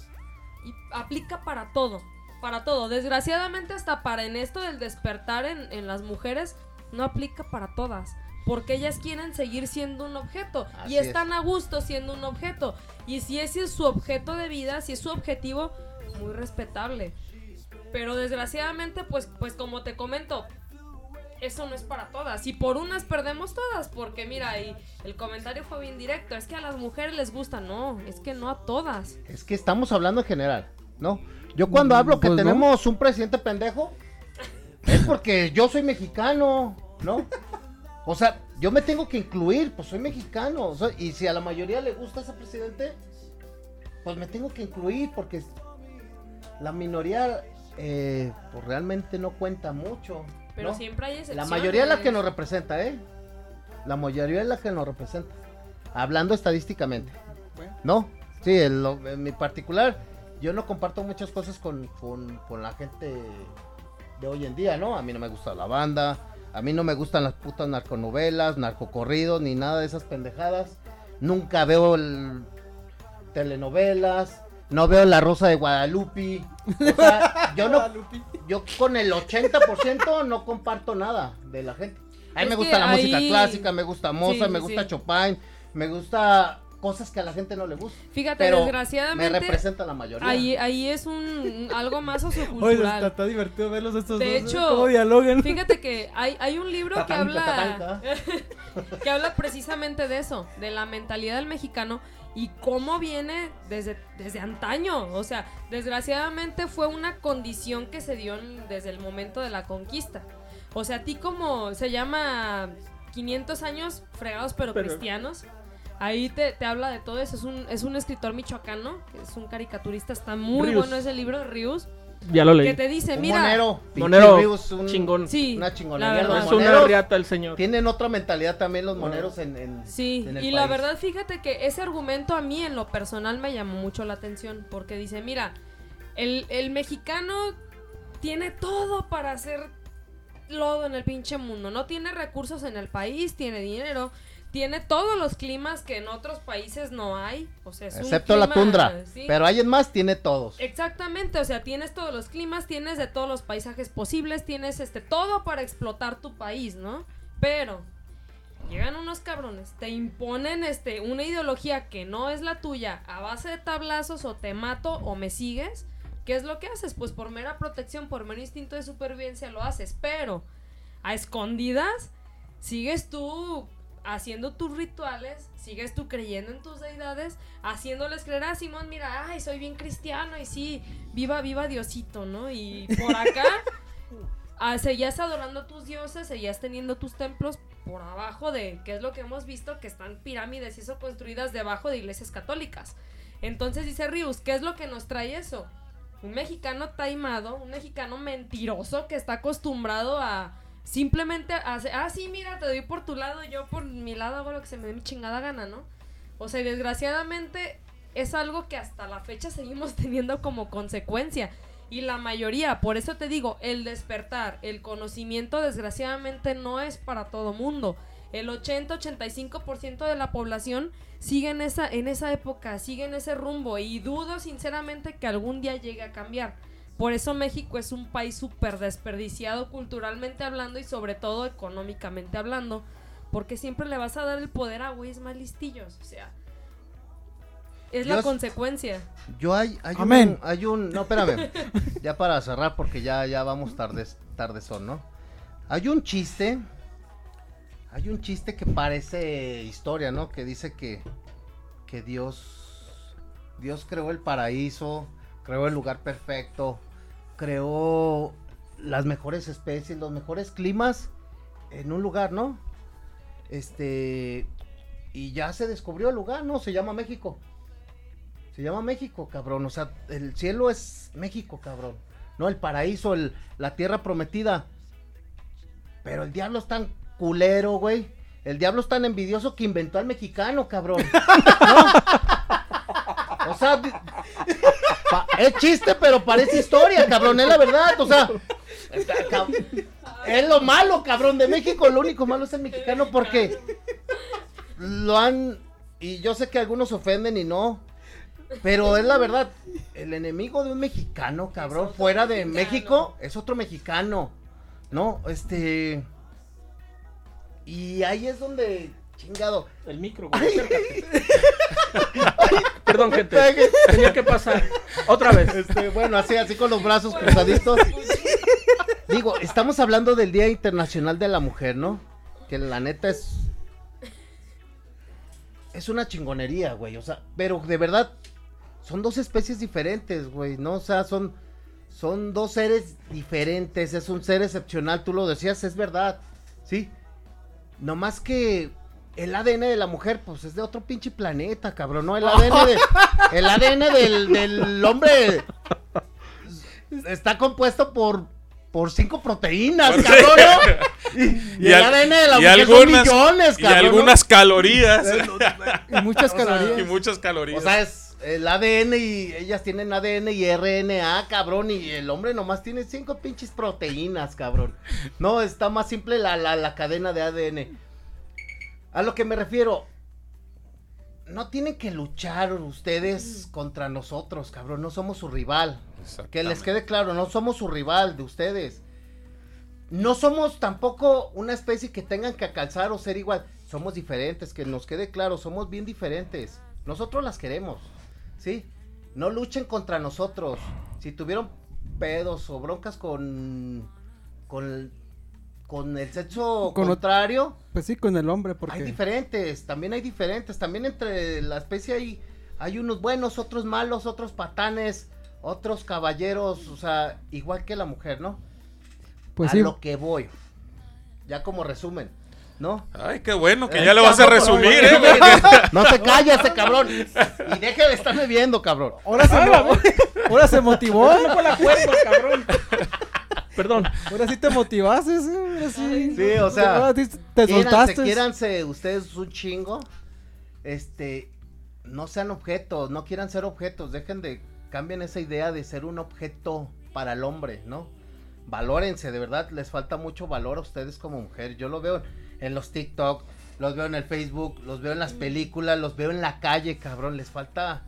Y aplica para todo. Para todo. Desgraciadamente hasta para en esto del despertar en, en las mujeres no aplica para todas. Porque ellas quieren seguir siendo un objeto. Así y es. están a gusto siendo un objeto. Y si ese es su objeto de vida, si es su objetivo, muy respetable. Pero desgraciadamente, pues, pues como te comento, eso no es para todas. Y por unas perdemos todas. Porque mira, y el comentario fue bien directo. Es que a las mujeres les gusta. No, es que no a todas. Es que estamos hablando en general, ¿no? Yo cuando hablo que pues no. tenemos un presidente pendejo, es porque yo soy mexicano, ¿no? O sea, yo me tengo que incluir, pues soy mexicano. o sea, y si a la mayoría le gusta ese presidente, pues me tengo que incluir porque la minoría, eh, pues realmente no cuenta mucho. Pero ¿no? siempre hay La excepciones. mayoría es la que nos representa, ¿eh? La mayoría es la que nos representa. Hablando estadísticamente. ¿No? Sí, en, lo- en mi particular, yo no comparto muchas cosas con, con- con la gente de hoy en día, ¿no? A mí no me gusta la banda, a mí no me gustan las putas narconovelas, narcocorridos, ni nada de esas pendejadas. Nunca veo el- telenovelas, no veo La Rosa de Guadalupe. O sea, yo no, yo con el 80% no comparto nada de la gente. A mí Es me gusta la música clásica, me gusta Mozart, Sí, me gusta sí. Chopin, me gusta cosas que a la gente no le gusta. Fíjate, Pero me desgraciadamente. representa la mayoría. Ahí, ahí es un algo más Oye, está, sociocultural. está divertido verlos estos De dos. hecho, ¿Cómo dialogan? Fíjate que hay, hay un libro que habla que habla precisamente de eso, de la mentalidad del mexicano y cómo viene desde, desde antaño. O sea, desgraciadamente fue una condición que se dio en- desde el momento de la conquista. O sea, a ti como se llama 500 años fregados pero, Pero- cristianos. Ahí te, te habla de todo eso. Es un, es un escritor michoacano, que es un caricaturista, está muy Rius. bueno ese libro, Rius, Ya lo leí. que te dice, un mira, monero, Monero, Rius, un- chingón. sí, una chingonería. es una riata el señor. tienen otra mentalidad también los moneros en, en- Sí, en el y la verdad, fíjate que ese argumento a mí en lo personal me llamó mucho la atención, porque dice, mira, el, el mexicano tiene todo para hacer lodo en el pinche mundo, no tiene recursos en el país, tiene dinero, tiene todos los climas que en otros países no hay, o sea, es un Excepto la tundra. sí. Pero alguien más tiene todos. Exactamente, o sea, tienes todos los climas, tienes de todos los paisajes posibles, tienes este todo para explotar tu país, ¿no? Pero llegan unos cabrones, te imponen este una ideología que no es la tuya a base de tablazos o te mato o me sigues. ¿Qué es lo que haces? Pues por mera protección, por mero instinto de supervivencia lo haces, pero a escondidas sigues tú haciendo tus rituales, sigues tú creyendo en tus deidades, haciéndoles creer a Simón, mira, ay, soy bien cristiano y sí, viva, viva Diosito, ¿no? Y por acá ah, seguías adorando a tus dioses, seguías teniendo tus templos por abajo de, que es lo que hemos visto, que están pirámides y eso construidas debajo de iglesias católicas. Entonces dice Rius, ¿qué es lo que nos trae eso? Un mexicano taimado, un mexicano mentiroso que está acostumbrado a simplemente hacer, ah, sí, mira, te doy por tu lado, yo por mi lado hago lo que se me dé mi chingada gana, ¿no? O sea, desgraciadamente es algo que hasta la fecha seguimos teniendo como consecuencia. Y la mayoría, por eso te digo, el despertar, el conocimiento desgraciadamente no es para todo mundo. El 80-85% de la población sigue en esa, en esa época, sigue en ese rumbo y dudo sinceramente que algún día llegue a cambiar. Por eso México es un país súper desperdiciado culturalmente hablando y sobre todo económicamente hablando. porque siempre le vas a dar el poder a güeyes más listillos, o sea, es la consecuencia. Yo hay, hay Amén. un, hay un, no, espérame, ya para cerrar porque ya, ya vamos tardes, tardezón, ¿no? Hay un chiste, hay un chiste que parece historia, ¿no? Que dice que, que Dios, Dios creó el paraíso, creó el lugar perfecto, creó las mejores especies, los mejores climas en un lugar, ¿no? Este, y ya se descubrió el lugar, ¿no? Se llama México. Se llama México, cabrón. O sea, el cielo es México, cabrón. No, el paraíso, el, la tierra prometida. Pero el diablo es tan culero, güey. El diablo es tan envidioso que inventó al mexicano, cabrón. Pa- es chiste, pero parece historia, cabrón. Es la verdad. O sea, es lo malo, cabrón, de México. Lo único malo es el mexicano porque lo han. Y yo sé que algunos ofenden y no. Pero es la verdad. El enemigo de un mexicano, cabrón, fuera de mexicano. México, es otro mexicano. ¿No? Este. Y ahí es donde. Chingado. El micro, güey. Perdón, gente. Tenía que pasar. Otra vez. Este, bueno, así, así con los brazos cruzaditos. Digo, estamos hablando del Día Internacional de la Mujer, ¿no? Que la neta es. Es una chingonería, güey. O sea, pero de verdad, son dos especies diferentes, güey, ¿no? O sea, son. Son dos seres diferentes. Es un ser excepcional. Tú lo decías, es verdad. ¿Sí? No más que. El ADN de la mujer, pues es de otro pinche planeta, cabrón, ¿no? El ADN, de- el ADN del, del hombre está compuesto por, por cinco proteínas, Por- cabrón, ¿no? Y, y el al- ADN de la y mujer algunas- son millones, y cabrón, ¿no? algunas calorías. Y muchas O sea, calorías. y muchas calorías. O sea, es el ADN y ellas tienen ADN y RNA, cabrón, y el hombre nomás tiene cinco pinches proteínas, cabrón. No, está más simple la, la, la cadena de ADN. A lo que me refiero, no tienen que luchar ustedes contra nosotros, cabrón, no somos su rival. Que les quede claro, no somos su rival de ustedes. No somos tampoco una especie que tengan que calzar o ser igual. Somos diferentes, que nos quede claro, somos bien diferentes. Nosotros las queremos, ¿sí? No luchen contra nosotros. Si tuvieron pedos o broncas con con con el sexo Con contrario, Pues sí, con el hombre, hay porque diferentes, también hay diferentes, también entre la especie hay, hay unos buenos, otros malos, otros patanes, otros caballeros, o sea, igual que la mujer, ¿no? pues a sí. lo que voy, ya como resumen, ¿no? Ay, qué bueno que Eh, ya le vas a resumir, ¿eh? No te calles, ese cabrón, y deje de estarme viendo, cabrón. Ahora se, mo- ahora se motivó. No fue la cuerda, cabrón. Perdón. Ahora sí te motivaste. sí, ahora sí. Sí, o sea, Ahora sí te soltaste. quiéranse ustedes un chingo. Este, no sean objetos, no quieran ser objetos, dejen de, cambien esa idea de ser un objeto para el hombre, ¿no? Valórense, de verdad, les falta mucho valor a ustedes como mujer. Yo lo veo en los TikTok, los veo en el Facebook, los veo en las películas, los veo en la calle, cabrón, les falta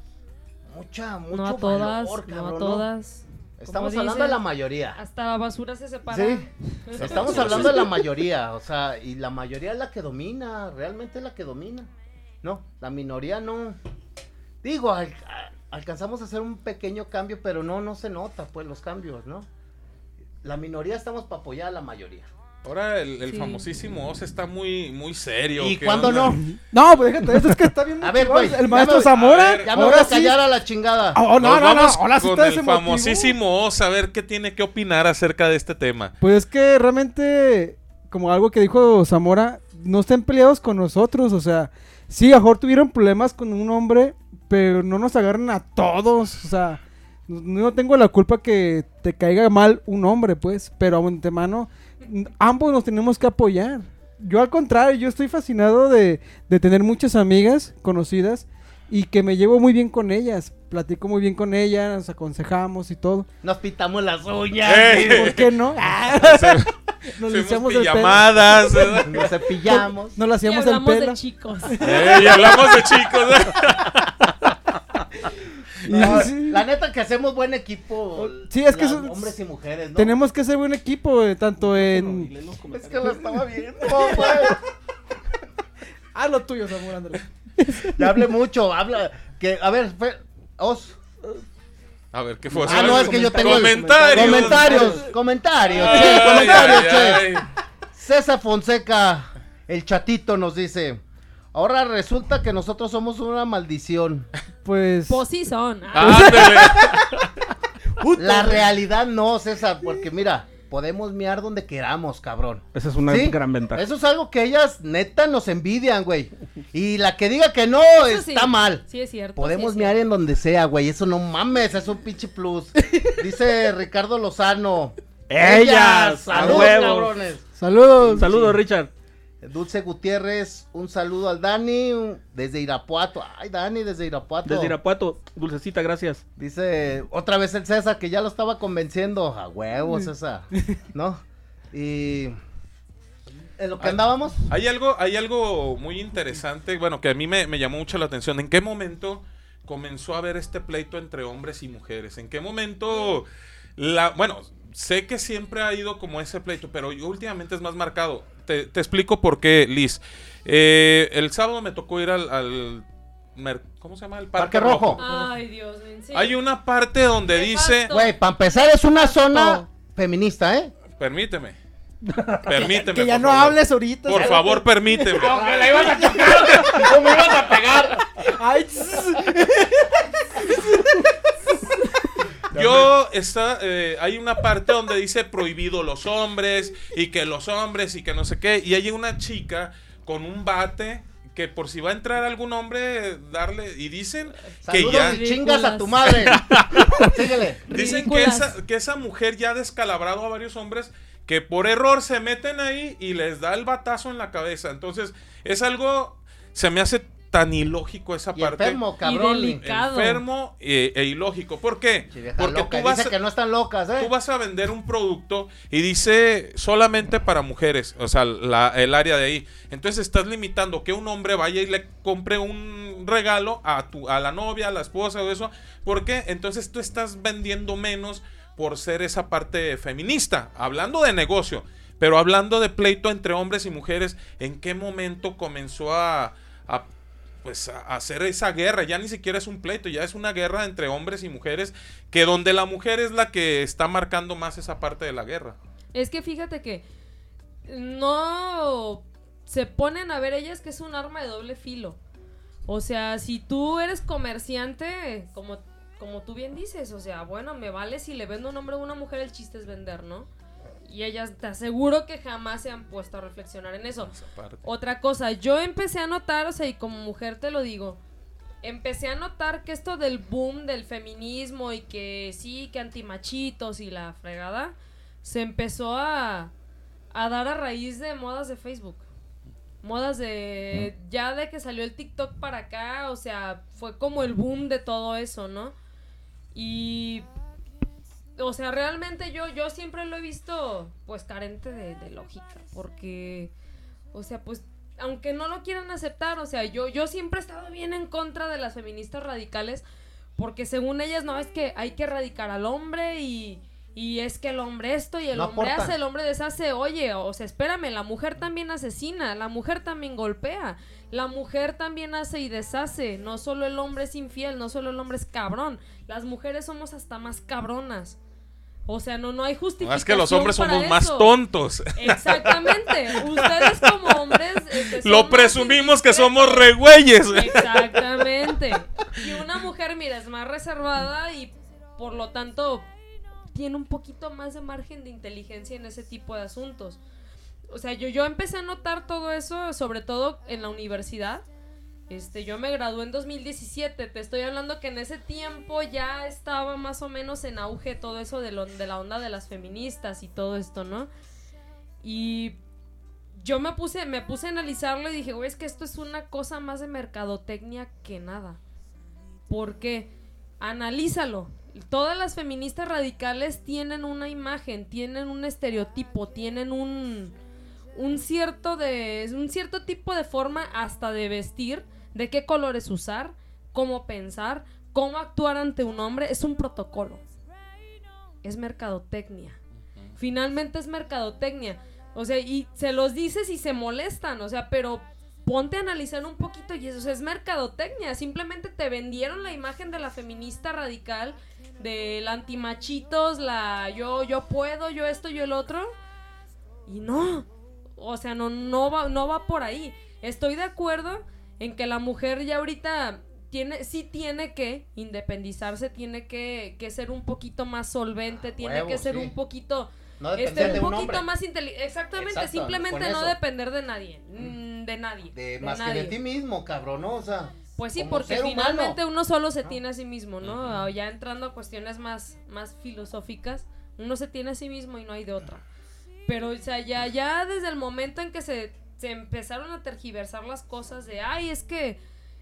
mucha, mucho No a todas, valor, no cabrón, a todas. Estamos hablando de la mayoría. Hasta la basura se separa. Sí. Estamos hablando de la mayoría, o sea, y la mayoría es la que domina, realmente es la que domina. No, la minoría no. Digo, al- alcanzamos a hacer un pequeño cambio, pero no, no se nota, pues, los cambios, ¿no? La minoría estamos para apoyar a la mayoría. Ahora el, el Sí. famosísimo Oz está muy, muy serio. ¿Y ¿qué cuándo onda? no? No, pues déjate, eso es que está bien A ver, güey, El ya maestro me- Zamora. a ver, Ya me ahora voy a sí. callar a la chingada. Oh, no, Nos no, no. Ahora sí el famosísimo Oz a ver qué tiene que opinar acerca de este tema. Pues es que realmente, como algo que dijo Zamora, no estén peleados con nosotros. O sea, sí, a lo mejor tuvieron problemas con un hombre, pero no nos agarren a todos. O sea, no no tengo la culpa que te caiga mal un hombre, pues, pero a antemano, n- ambos nos tenemos que apoyar. Yo al contrario, yo estoy fascinado de, de tener muchas amigas conocidas y que me llevo muy bien con ellas. Platico muy bien con ellas, nos aconsejamos y todo. Nos pitamos las uñas, ¡Eh! ¿Por qué no? Hace- Nos el pelo. pillamadas. ¿verdad? nos cepillamos. Nos la Y hacíamos el hablamos pelo. de chicos. Eh, y hablamos de chicos. Y No, sí, La neta que hacemos buen equipo. Sí, es que hombres y mujeres, ¿no? Tenemos que ser buen equipo, eh, tanto en... Es que lo estaba viendo, güey. Ah, lo tuyo, Samuel Andrés. Ya hablé mucho, habla. Que, a ver, fe- Os. A ver, ¿qué fue? Ah, no, es que yo tengo. Comentarios. Comentarios, comentarios, Ay, che, comentarios, ay, che. ay. César Fonseca, el chatito, nos dice. Ahora resulta que nosotros somos una maldición. Pues. Pues sí son. Ah. La realidad no, César, porque mira, podemos miar donde queramos, cabrón. Esa es una ¿Sí? gran ventaja. Eso es algo que ellas neta nos envidian, güey. Y la que diga que no Eso sí. está mal. Sí, es cierto. Podemos sí es miar en donde sea, güey. Eso no mames, es un pinche plus. Dice Ricardo Lozano. Ellas, a saludos, huevo. cabrones. Saludos. Saludos, Richard. Dulce Gutiérrez, un saludo al Dani desde Irapuato. Ay, Dani, desde Irapuato. Desde Irapuato, Dulcecita, gracias. Dice otra vez el César que ya lo estaba convenciendo. A huevo, César. ¿No? Y. ¿En lo que andábamos? Hay algo, hay algo muy interesante, bueno, que a mí me, me llamó mucho la atención. ¿En qué momento comenzó a haber este pleito entre hombres y mujeres? ¿En qué momento la, bueno, sé que siempre ha ido como ese pleito, pero yo últimamente es más marcado. Te, te explico por qué, Liz. Eh, el sábado me tocó ir al, ¿cómo se llama? El Parque Rojo. Ay, Dios mío. sí. Hay una parte donde dice. Güey, para empezar es una zona feminista, ¿eh? permíteme, permíteme. Que ya no favor. hables ahorita. Por favor, permíteme. Ay, tss. Yo está, eh, hay una parte donde dice prohibido los hombres y que los hombres y que no sé qué y hay una chica con un bate que por si va a entrar algún hombre darle y dicen que ya y chingas a tu madre. Síguele. dicen que esa, que esa mujer ya ha descalabrado a varios hombres que por error se meten ahí y les da el batazo en la cabeza. Entonces, es algo se me hace tan ilógico esa Y parte. enfermo, cabrón. Y. Enfermo e, e ilógico. ¿Por qué? Sí, Porque loca. tú vas, Dice que no están locas, ¿eh? tú vas a vender un producto y dice solamente para mujeres, o sea, la- el área de ahí. Entonces estás limitando que un hombre vaya y le compre un regalo a, tu, a la novia, a la esposa o eso. ¿Por qué? Entonces tú estás vendiendo menos por ser esa parte feminista. Hablando de negocio, pero hablando de pleito entre hombres y mujeres, ¿en qué momento comenzó a... a pues a a hacer esa guerra, ya ni siquiera es un pleito, ya es una guerra entre hombres y mujeres, que donde la mujer es la que está marcando más esa parte de la guerra. Es que fíjate que no se ponen a ver ellas que es un arma de doble filo. O sea, si tú eres comerciante, como, como tú bien dices, o sea, bueno, me vale si le vendo un hombre o una mujer, el chiste es vender, ¿no? Y ellas te aseguro que jamás se han puesto a reflexionar en eso. Otra cosa, yo empecé a notar, o sea, y como mujer te lo digo, empecé a notar que esto del boom del feminismo y que sí, que antimachitos y la fregada, se empezó a, a dar a raíz de modas de Facebook. Modas de... Ya de que salió el TikTok para acá, o sea, fue como el boom de todo eso, ¿no? Y... O sea, realmente yo, yo siempre lo he visto pues carente de, de lógica, porque... O sea, pues, aunque no lo quieran aceptar, o sea, yo, yo siempre he estado bien en contra de las feministas radicales, porque según ellas, no, es que hay que erradicar al hombre y, y es que el hombre esto y el No hombre aportan. hace, el hombre deshace. Oye, o sea, espérame, la mujer también asesina, la mujer también golpea, la mujer también hace y deshace. No solo el hombre es infiel, no solo el hombre es cabrón, las mujeres somos hasta más cabronas. O sea, no, no hay No, justificación. es que los hombres somos más tontos. Exactamente. Ustedes como hombres. este, son Lo presumimos que somos re güeyes. Exactamente. Y una mujer, mira, es más reservada y por lo tanto tiene un poquito más de margen de inteligencia en ese tipo de asuntos. O sea, yo, yo empecé a notar todo eso, sobre todo en la universidad. Este, yo me gradué en 2017. Te estoy hablando que en ese tiempo ya estaba más o menos en auge todo eso de, lo- de la onda de las feministas y todo esto, ¿no? Y yo me puse, me puse a analizarlo y dije, güey, es que esto es una cosa más de mercadotecnia que nada. ¿Por qué? Analízalo. Todas las feministas radicales tienen una imagen, tienen un estereotipo, tienen un, un cierto de un cierto tipo de forma hasta de vestir, de qué colores usar, cómo pensar, cómo actuar ante un hombre, es un protocolo. Es mercadotecnia. Finalmente es mercadotecnia. O sea, y se los dices y se molestan, o sea, pero ponte a analizar un poquito y eso es mercadotecnia. Simplemente te vendieron la imagen de la feminista radical, del antimachitos, la yo, yo puedo, yo esto, yo el otro. Y no. O sea, no, no, va, no va por ahí. Estoy de acuerdo en que la mujer ya ahorita tiene, sí tiene que independizarse, tiene que, que ser un poquito más solvente, tiene huevo, que ser sí. un poquito No este, depender de un un poquito hombre. más inteligente. Exactamente, Exacto, simplemente no depender de nadie. mm, De nadie. De, de más que nadie. de ti mismo, cabrón, ¿no? O sea, Pues sí, porque humano. finalmente uno solo se ¿no? tiene a sí mismo, ¿no? O Ya entrando a cuestiones más, más filosóficas, uno se tiene a sí mismo y no hay de otra. Pero, o sea, ya, ya desde el momento en que se, se empezaron a tergiversar las cosas de, ay, es que,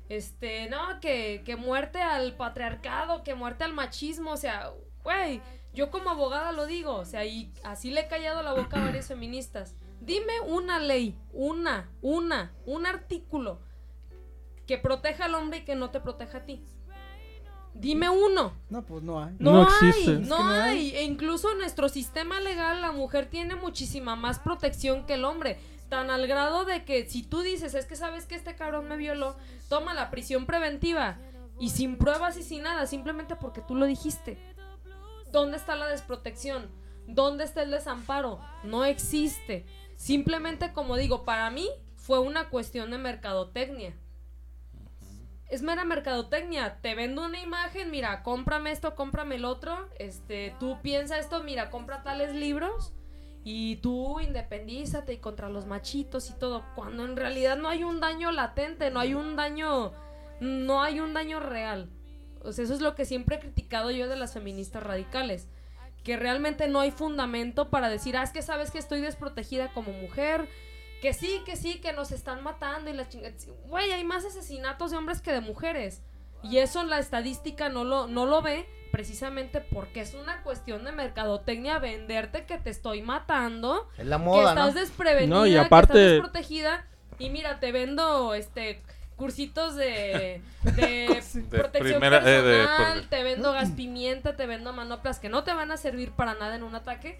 este, no, que, que muerte al patriarcado, que muerte al machismo, o sea, güey, yo como abogada lo digo, o sea, y así le he callado la boca a varias feministas. Dime una ley, una, una, un artículo que proteja al hombre y que no te proteja a ti. Dime uno. No, pues no hay. No, No hay, existe. no, Es que no hay. hay. E incluso en nuestro sistema legal la mujer tiene muchísima más protección que el hombre. Tan al grado de que si tú dices, es que sabes que este cabrón me violó, toma la prisión preventiva. Y sin pruebas y sin nada, simplemente porque tú lo dijiste. ¿Dónde está la desprotección? ¿Dónde está el desamparo? No existe. Simplemente, como digo, para mí fue una cuestión de mercadotecnia. Es mera mercadotecnia. Te vendo una imagen, mira, cómprame esto, cómprame el otro. Este, tú piensa esto, mira, compra tales libros. Y tú independízate y contra los machitos y todo. Cuando en realidad no hay un daño latente, no hay un daño. No hay un daño real. O sea, eso es lo que siempre he criticado yo de las feministas radicales. Que realmente no hay fundamento para decir, ah, es que sabes que estoy desprotegida como mujer. Que sí, que sí, que nos están matando y la chingada. Güey, hay más asesinatos de hombres que de mujeres. Y eso la estadística no lo, no lo ve precisamente porque es una cuestión de mercadotecnia venderte que te estoy matando, es la que moda, ¿no? estás desprevenida, No, y que estás desprotegida. Y mira, te vendo este cursitos de, de De protección primera- eh, de- personal, por- te vendo gas pimienta, te vendo manoplas que no te van a servir para nada en un ataque,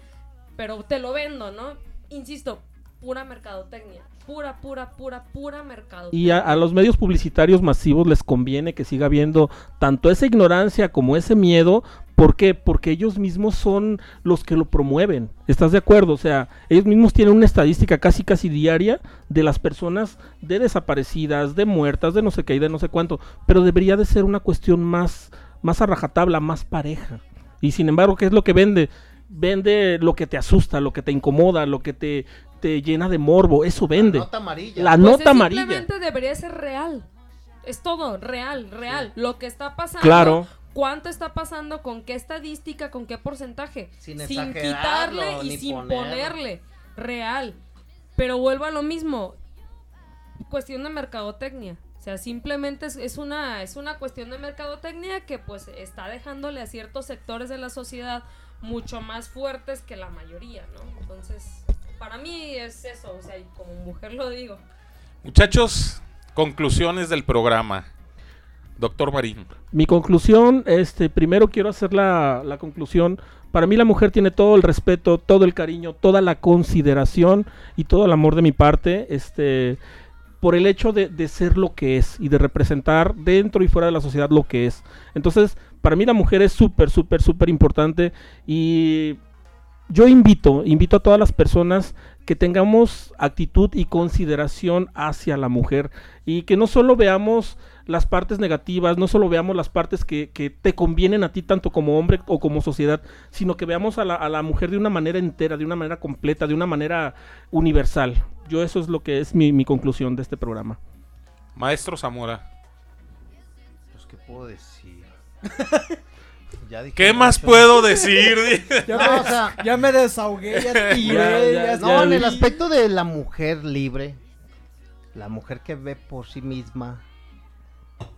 pero te lo vendo, ¿no? Insisto, pura mercadotecnia, pura, pura, pura, pura mercadotecnia. Y a, los medios publicitarios masivos les conviene que siga habiendo tanto esa ignorancia como ese miedo. ¿Por qué? Porque ellos mismos son los que lo promueven. ¿Estás de acuerdo? O sea, ellos mismos tienen una estadística casi casi diaria de las personas de desaparecidas, de muertas, de no sé qué y de no sé cuánto. Pero debería de ser una cuestión más, más a más pareja. Y sin embargo, ¿qué es lo que vende? Vende lo que te asusta, lo que te incomoda, lo que te, te llena de morbo. Eso vende. La nota amarilla. La Pues nota es amarilla. Simplemente debería ser real. Es todo, real, real. Lo que está pasando. Claro. ¿Cuánto está pasando? ¿Con qué estadística? ¿Con qué porcentaje? Sin sin quitarle y sin ponerlo. ponerle. Real. Pero vuelvo a lo mismo. Cuestión de mercadotecnia. O sea, simplemente es, es una, es una cuestión de mercadotecnia que pues está dejándole a ciertos sectores de la sociedad mucho más fuertes que la mayoría, ¿no? Entonces, para mí es eso, o sea, y como mujer lo digo. Muchachos, conclusiones del programa. Doctor Marín. Mi conclusión, este, primero quiero hacer la, la conclusión. Para mí la mujer tiene todo el respeto, todo el cariño, toda la consideración y todo el amor de mi parte, este, por el hecho de, de ser lo que es y de representar dentro y fuera de la sociedad lo que es. Entonces, para mí la mujer es súper, súper, súper importante y yo invito, invito a todas las personas que tengamos actitud y consideración hacia la mujer y que no solo veamos las partes negativas, no solo veamos las partes que, que te convienen a ti tanto como hombre o como sociedad, sino que veamos a la, a la mujer de una manera entera, de una manera completa, de una manera universal. Yo eso es lo que es mi, mi conclusión de este programa. Maestro Zamora. Pues, ¿qué puedo decir? Ya dije ¿Qué más mucho. puedo decir? Ya, No, me, o sea- ya me desahogué, ya tiré, Ya, ya, ya, No, en el aspecto de la mujer libre, la mujer que ve por sí misma,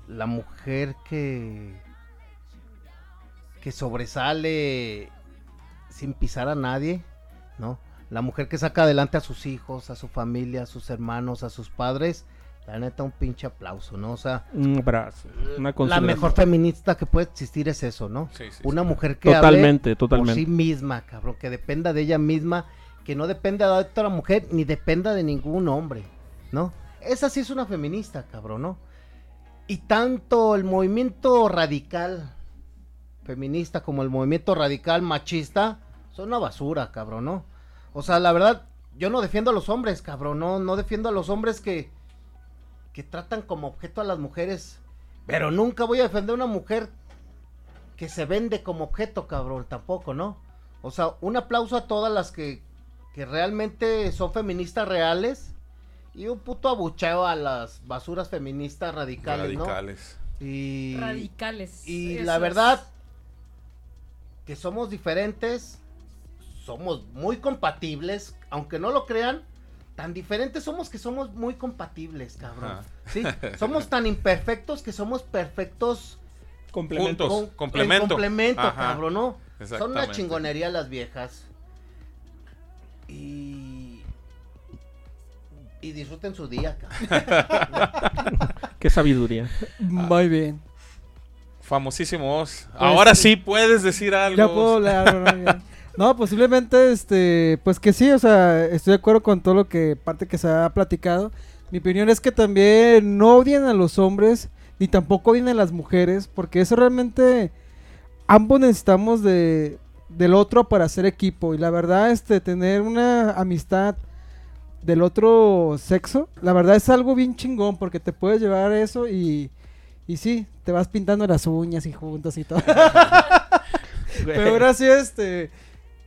la mujer que que sobresale sin pisar a nadie, ¿no? La mujer que saca adelante a sus hijos, a su familia, a sus hermanos, a sus padres, la neta un pinche aplauso, ¿no? O sea, Un abrazo, una la mejor feminista que puede existir es eso, ¿no? Sí, sí, Una sí. mujer que hable Totalmente, por totalmente. sí misma, cabrón, que dependa de ella misma, que no dependa de otra mujer ni dependa de ningún hombre, ¿no? Esa sí es una feminista, cabrón, ¿no? Y tanto el movimiento radical feminista como el movimiento radical machista son una basura, cabrón, ¿no? O sea, la verdad, yo no defiendo a los hombres, cabrón, no, no defiendo a los hombres que, que tratan como objeto a las mujeres. Pero nunca voy a defender a una mujer que se vende como objeto, cabrón, tampoco, ¿no? O sea, un aplauso a todas las que, que realmente son feministas reales y un puto abucheo a las basuras feministas radicales, Radicales. ¿no? Y, Radicales. y Eso la verdad que somos diferentes, somos muy compatibles, aunque no lo crean, tan diferentes somos que somos muy compatibles, cabrón. Ajá. Sí, somos tan imperfectos que somos perfectos Complemento. Juntos. con- complemento. en complemento, Ajá. cabrón, ¿no? Son una chingonería las viejas. Y y disfruten su día, cabrón. Qué sabiduría. Muy bien. Famosísimos. Ahora sí puedes decir algo. Ya puedo hablar. No, posiblemente, este, pues que sí, o sea, estoy de acuerdo con todo lo que parte que se ha platicado. Mi opinión es que también no odien a los hombres, ni tampoco odien a las mujeres, porque eso realmente ambos necesitamos de del otro para hacer equipo y la verdad, este, tener una amistad del otro sexo, la verdad es algo bien chingón porque te puedes llevar eso y y sí, te vas pintando las uñas y juntos y todo. Pero ahora sí, este,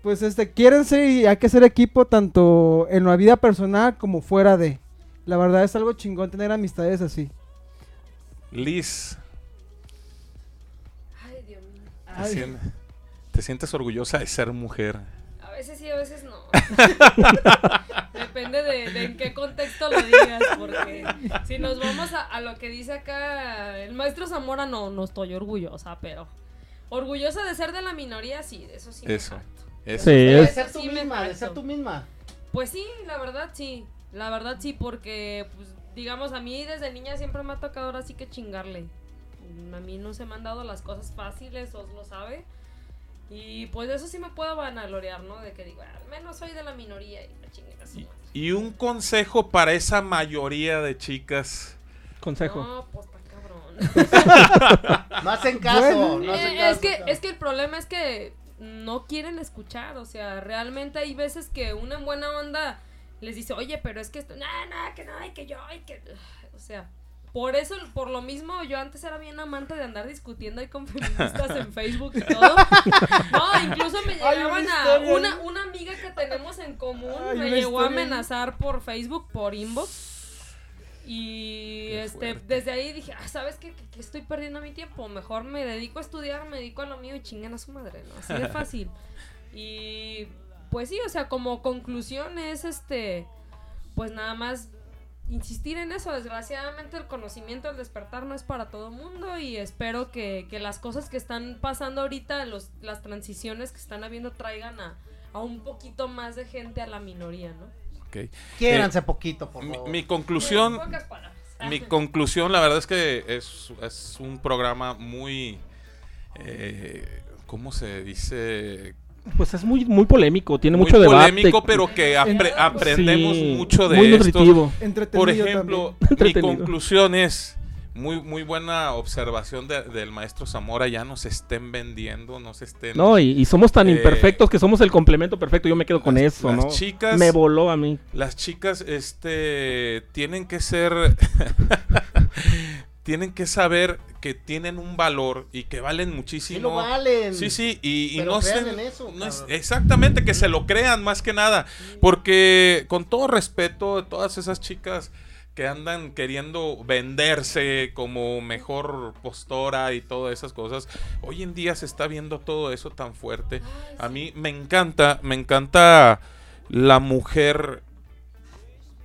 pues este, quiérense y hay que ser equipo tanto en la vida personal como fuera de. La verdad es algo chingón tener amistades así. Liz, Ay, Dios mío. ¿te, Ay. sien- te sientes orgullosa de ser mujer? A veces sí, a veces no. Depende de, de en qué contexto lo digas, porque si nos vamos a, a lo que dice acá el maestro Zamora, no, no estoy orgullosa, pero orgullosa de ser de la minoría, sí, de eso sí. me Eso. jacto. Eso. Sí, De es, ser tú Sí, misma, de ser tú misma. Pues sí, la verdad sí. La verdad sí, porque, pues, digamos, a mí desde niña siempre me ha tocado ahora sí que chingarle. A mí no se me han dado las cosas fáciles, os lo sabe. Y pues de eso sí me puedo vanagloriar, ¿no? De que digo, al menos soy de la minoría y me su Y, y un consejo para esa mayoría de chicas. consejo. No, pues está cabrón. No hacen caso, Bueno. no hacen Eh, caso. es, que, es que el problema es que no quieren escuchar, o sea, realmente hay veces que una en buena onda les dice, oye, pero es que esto, no, no, que no, y que yo, y que... O sea, por eso, por lo mismo, yo antes era bien amante de andar discutiendo ahí con feministas en Facebook y todo. No, incluso me llegaban a... Una, una amiga que tenemos en común me llegó a amenazar por Facebook, por inbox. Y Qué este, fuerte. desde ahí dije, ah, ¿sabes qué? Que, que estoy perdiendo mi tiempo. Mejor me dedico a estudiar, me dedico a lo mío y chingan a su madre, ¿no? Así de fácil. Y pues sí, o sea, como conclusión es este, pues nada más insistir en eso. Desgraciadamente el conocimiento, el despertar no es para todo mundo y espero que, que las cosas que están pasando ahorita, los, las transiciones que están habiendo traigan a, a un poquito más de gente a la minoría, ¿no? Ok. Quiéranse poquito, por Mi, favor. mi conclusión, mi conclusión, la verdad es que es, es un programa muy, eh, ¿cómo se dice? Pues es muy, muy polémico, tiene muy mucho debate. polémico, pero que apre- aprendemos Sí, mucho de Muy esto. nutritivo. Entretenido Por ejemplo, mi conclusión es muy muy buena observación de- del maestro Zamora. Ya no se estén vendiendo, no se estén. No, y, y somos tan Eh, imperfectos que somos el complemento perfecto. Yo me quedo con las- eso, las ¿no? chicas- Me voló a mí. Las chicas, este, tienen que ser, tienen que saber que tienen un valor y que valen Sí muchísimo. lo valen. Sí, sí, y, no crean se- en eso, no es- cabrón. exactamente, que se lo crean más que nada. Porque con todo respeto, todas esas chicas que andan queriendo venderse como mejor postora y todas esas cosas, hoy en día se está viendo todo eso tan fuerte. A mí me encanta, me encanta la mujer,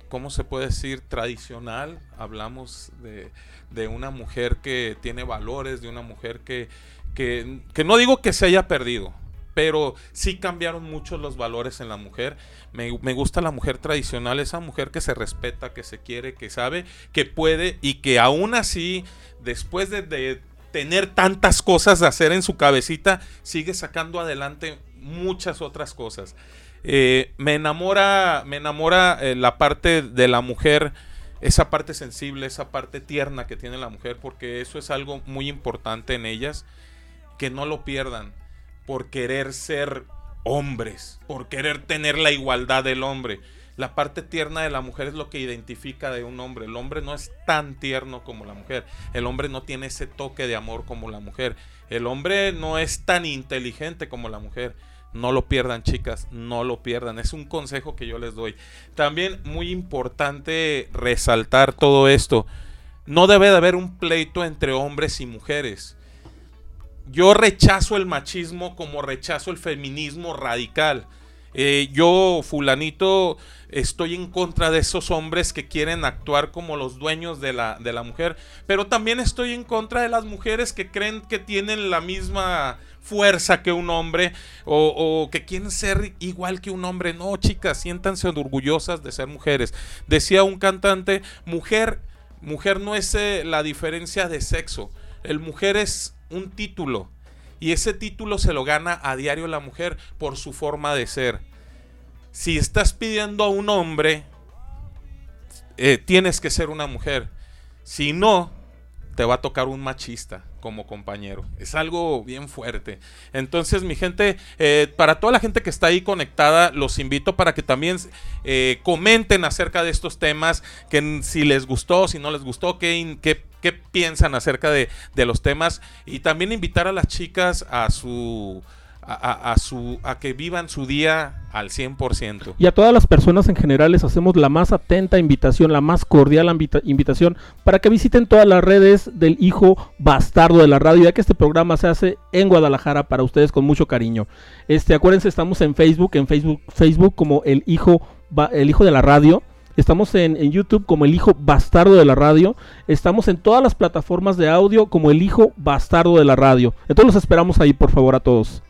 ¿cómo se puede decir? Tradicional. Hablamos de, de una mujer que tiene valores, de una mujer que, que, que no digo que se haya perdido, pero sí cambiaron mucho los valores en la mujer. Me, me gusta la mujer tradicional, esa mujer que se respeta, que se quiere, que sabe, que puede y que aún así, después de, tener tantas cosas de hacer en su cabecita, sigue sacando adelante muchas otras cosas. Eh, me enamora, me enamora eh, la parte de la mujer esa parte sensible, esa parte tierna que tiene la mujer, porque eso es algo muy importante en ellas, que no lo pierdan por querer ser hombres, por querer tener la igualdad del hombre. La parte tierna de la mujer es lo que identifica de un hombre. El hombre no es tan tierno como la mujer. El hombre no tiene ese toque de amor como la mujer. El hombre no es tan inteligente como la mujer. No lo pierdan, chicas, no lo pierdan. Es un consejo que yo les doy. También muy importante resaltar todo esto. No debe de haber un pleito entre hombres y mujeres. Yo rechazo el machismo como rechazo el feminismo radical. Eh, yo, fulanito, estoy en contra de esos hombres que quieren actuar como los dueños de la, de la mujer, pero también estoy en contra de las mujeres que creen que tienen la misma fuerza que un hombre o, que quieren ser igual que un hombre. No, chicas, siéntanse orgullosas de ser mujeres. Decía un cantante, mujer, mujer no es eh, la diferencia de sexo, el mujer es un título. Y ese título se lo gana a diario la mujer por su forma de ser. Si estás pidiendo a un hombre, eh, tienes que ser una mujer. Si no, te va a tocar un machista como compañero. Es algo bien fuerte. Entonces, mi gente, eh, para toda la gente que está ahí conectada, los invito para que también eh, comenten acerca de estos temas, que si les gustó, si no les gustó, qué, qué, qué piensan acerca de, de los temas. Y también invitar a las chicas a su a, que vivan su día al 100%. Y a todas las personas en general les hacemos la más atenta invitación, la más cordial invitación para que visiten todas las redes del hijo bastardo de la radio, ya que este programa se hace en Guadalajara para ustedes con mucho cariño. Este, acuérdense, estamos en Facebook, en Facebook, Facebook como el hijo, el hijo de la radio. Estamos en, en, YouTube como el hijo bastardo de la radio. Estamos en todas las plataformas de audio como el hijo bastardo de la radio. Entonces los esperamos ahí, por favor, a todos.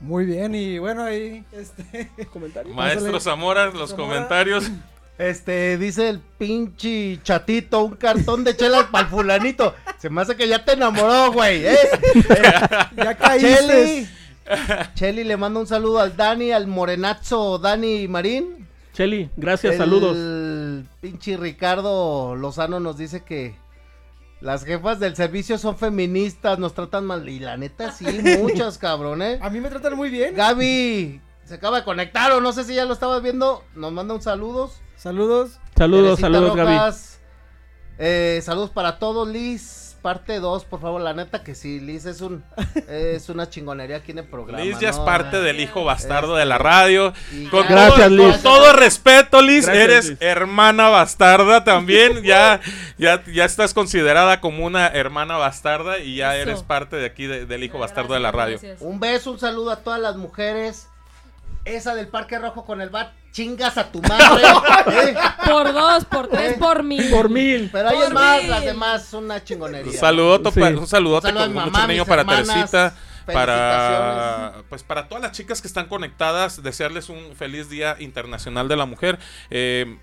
Muy bien, y bueno, ahí, este... Comentario. Maestro Zamora, los Zamora. comentarios. Este, dice el pinche chatito, un cartón de chelas para el fulanito. Se me hace que ya te enamoró, güey, ¿eh? ya caíste. Cheli, Cheli le manda un saludo al Dani, al morenazo Dani Marín. Cheli, gracias, el saludos. El pinche Ricardo Lozano nos dice que las jefas del servicio son feministas, nos tratan mal. Y la neta, sí, muchas, cabrón, ¿eh? A mí me tratan muy bien. Gaby, se acaba de conectar o no sé si ya lo estabas viendo. Nos manda un saludos. Saludos. Saludos, Teresita saludos, Rojas, Gaby. Eh, saludos para todos, Liz. Parte 2, por favor, la neta que sí, Liz es un es una chingonería aquí en el programa. Liz ya ¿no? es parte del hijo bastardo de la radio. Con Gracias, todo, Liz. Con todo respeto, Liz, Gracias, eres Liz. hermana bastarda también. ya, ya, ya estás considerada como una hermana bastarda y ya Eso. eres parte de aquí de- del hijo Gracias, bastardo de la radio. gracias. Un beso, un saludo a todas las mujeres. Esa del Parque Rojo con el bat, chingas a tu madre. ¿eh? Por dos, por tres, por mil. Por mil. Pero es más, mil. las demás son una chingonería. Un saludote, Sí. un saludote Un saludo a con mucho mamá, cariño mis para hermanas. Teresita. Para Felicitaciones. pues para todas las chicas que están conectadas, desearles un feliz día internacional de la mujer. Eh,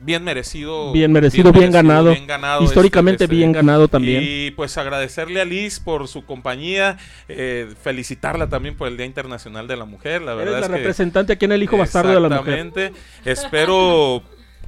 bien merecido. Bien merecido, bien ganado. ganado Históricamente este- bien ganado también. Y pues agradecerle a Liz por su compañía, eh, felicitarla también por el Día Internacional de la Mujer. La Eres verdad la es que representante aquí en el hijo bastardo de la mujer. Exactamente. Espero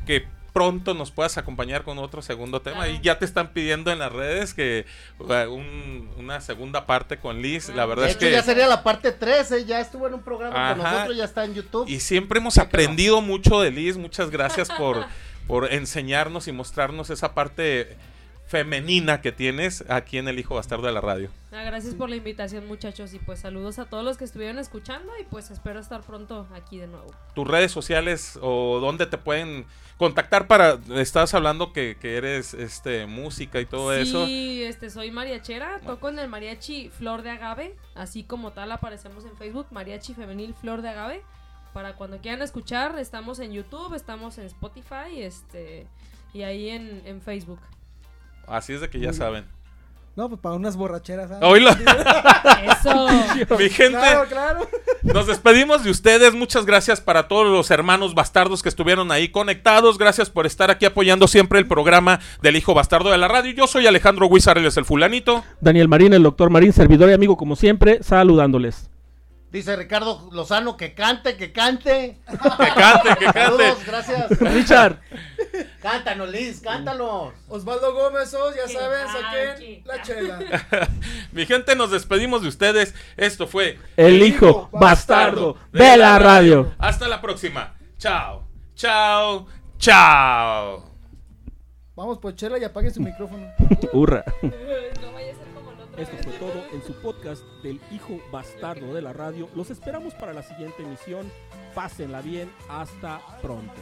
que pronto nos puedas acompañar con otro segundo tema. Y ya te están pidiendo en las redes que un- una segunda parte con Liz. La verdad De es hecho, que... ya sería la parte 3, ¿eh? Ya estuvo en un programa con nosotros, ya está en YouTube. Y siempre hemos aprendido mucho de Liz. Muchas gracias por, por enseñarnos y mostrarnos esa parte femenina que tienes aquí en El Hijo Bastardo de la Radio. Ah, gracias por la invitación, muchachos. Y pues saludos a todos los que estuvieron escuchando. Y pues espero estar pronto aquí de nuevo. Tus redes sociales o dónde te pueden contactar para... Estás hablando que, que eres este música y todo eso. Sí, este, soy mariachera. Toco en el mariachi Flor de Agave. Así como tal aparecemos en Facebook. Mariachi Femenil Flor de Agave. Para cuando quieran escuchar, estamos en YouTube, estamos en Spotify este, y ahí en, en Facebook. Así es de que ya saben. No, pues para unas borracheras. ¿ah? Oílo. Eso. Mi gente, Claro, claro. nos despedimos de ustedes. Muchas gracias para todos los hermanos bastardos que estuvieron ahí conectados. Gracias por estar aquí apoyando siempre el programa del Hijo Bastardo de la Radio. Yo soy Alejandro él es el fulanito. Daniel Marín, el doctor Marín, servidor y amigo como siempre, saludándoles. Dice Ricardo Lozano que cante, que cante. Que cante, que cante. Saludos, gracias. Richard, Cántanos, Liz, cántanos. Osvaldo Gómez, oh, ya saben, saquen la chela. Mi gente, nos despedimos de ustedes. Esto fue el hijo bastardo de la radio. Hasta la próxima. Chao, chao, chao. Vamos por chela y apaguen su micrófono. Hurra. Esto fue todo en su podcast del hijo bastardo de la radio. Los esperamos para la siguiente emisión. Pásenla bien. Hasta pronto.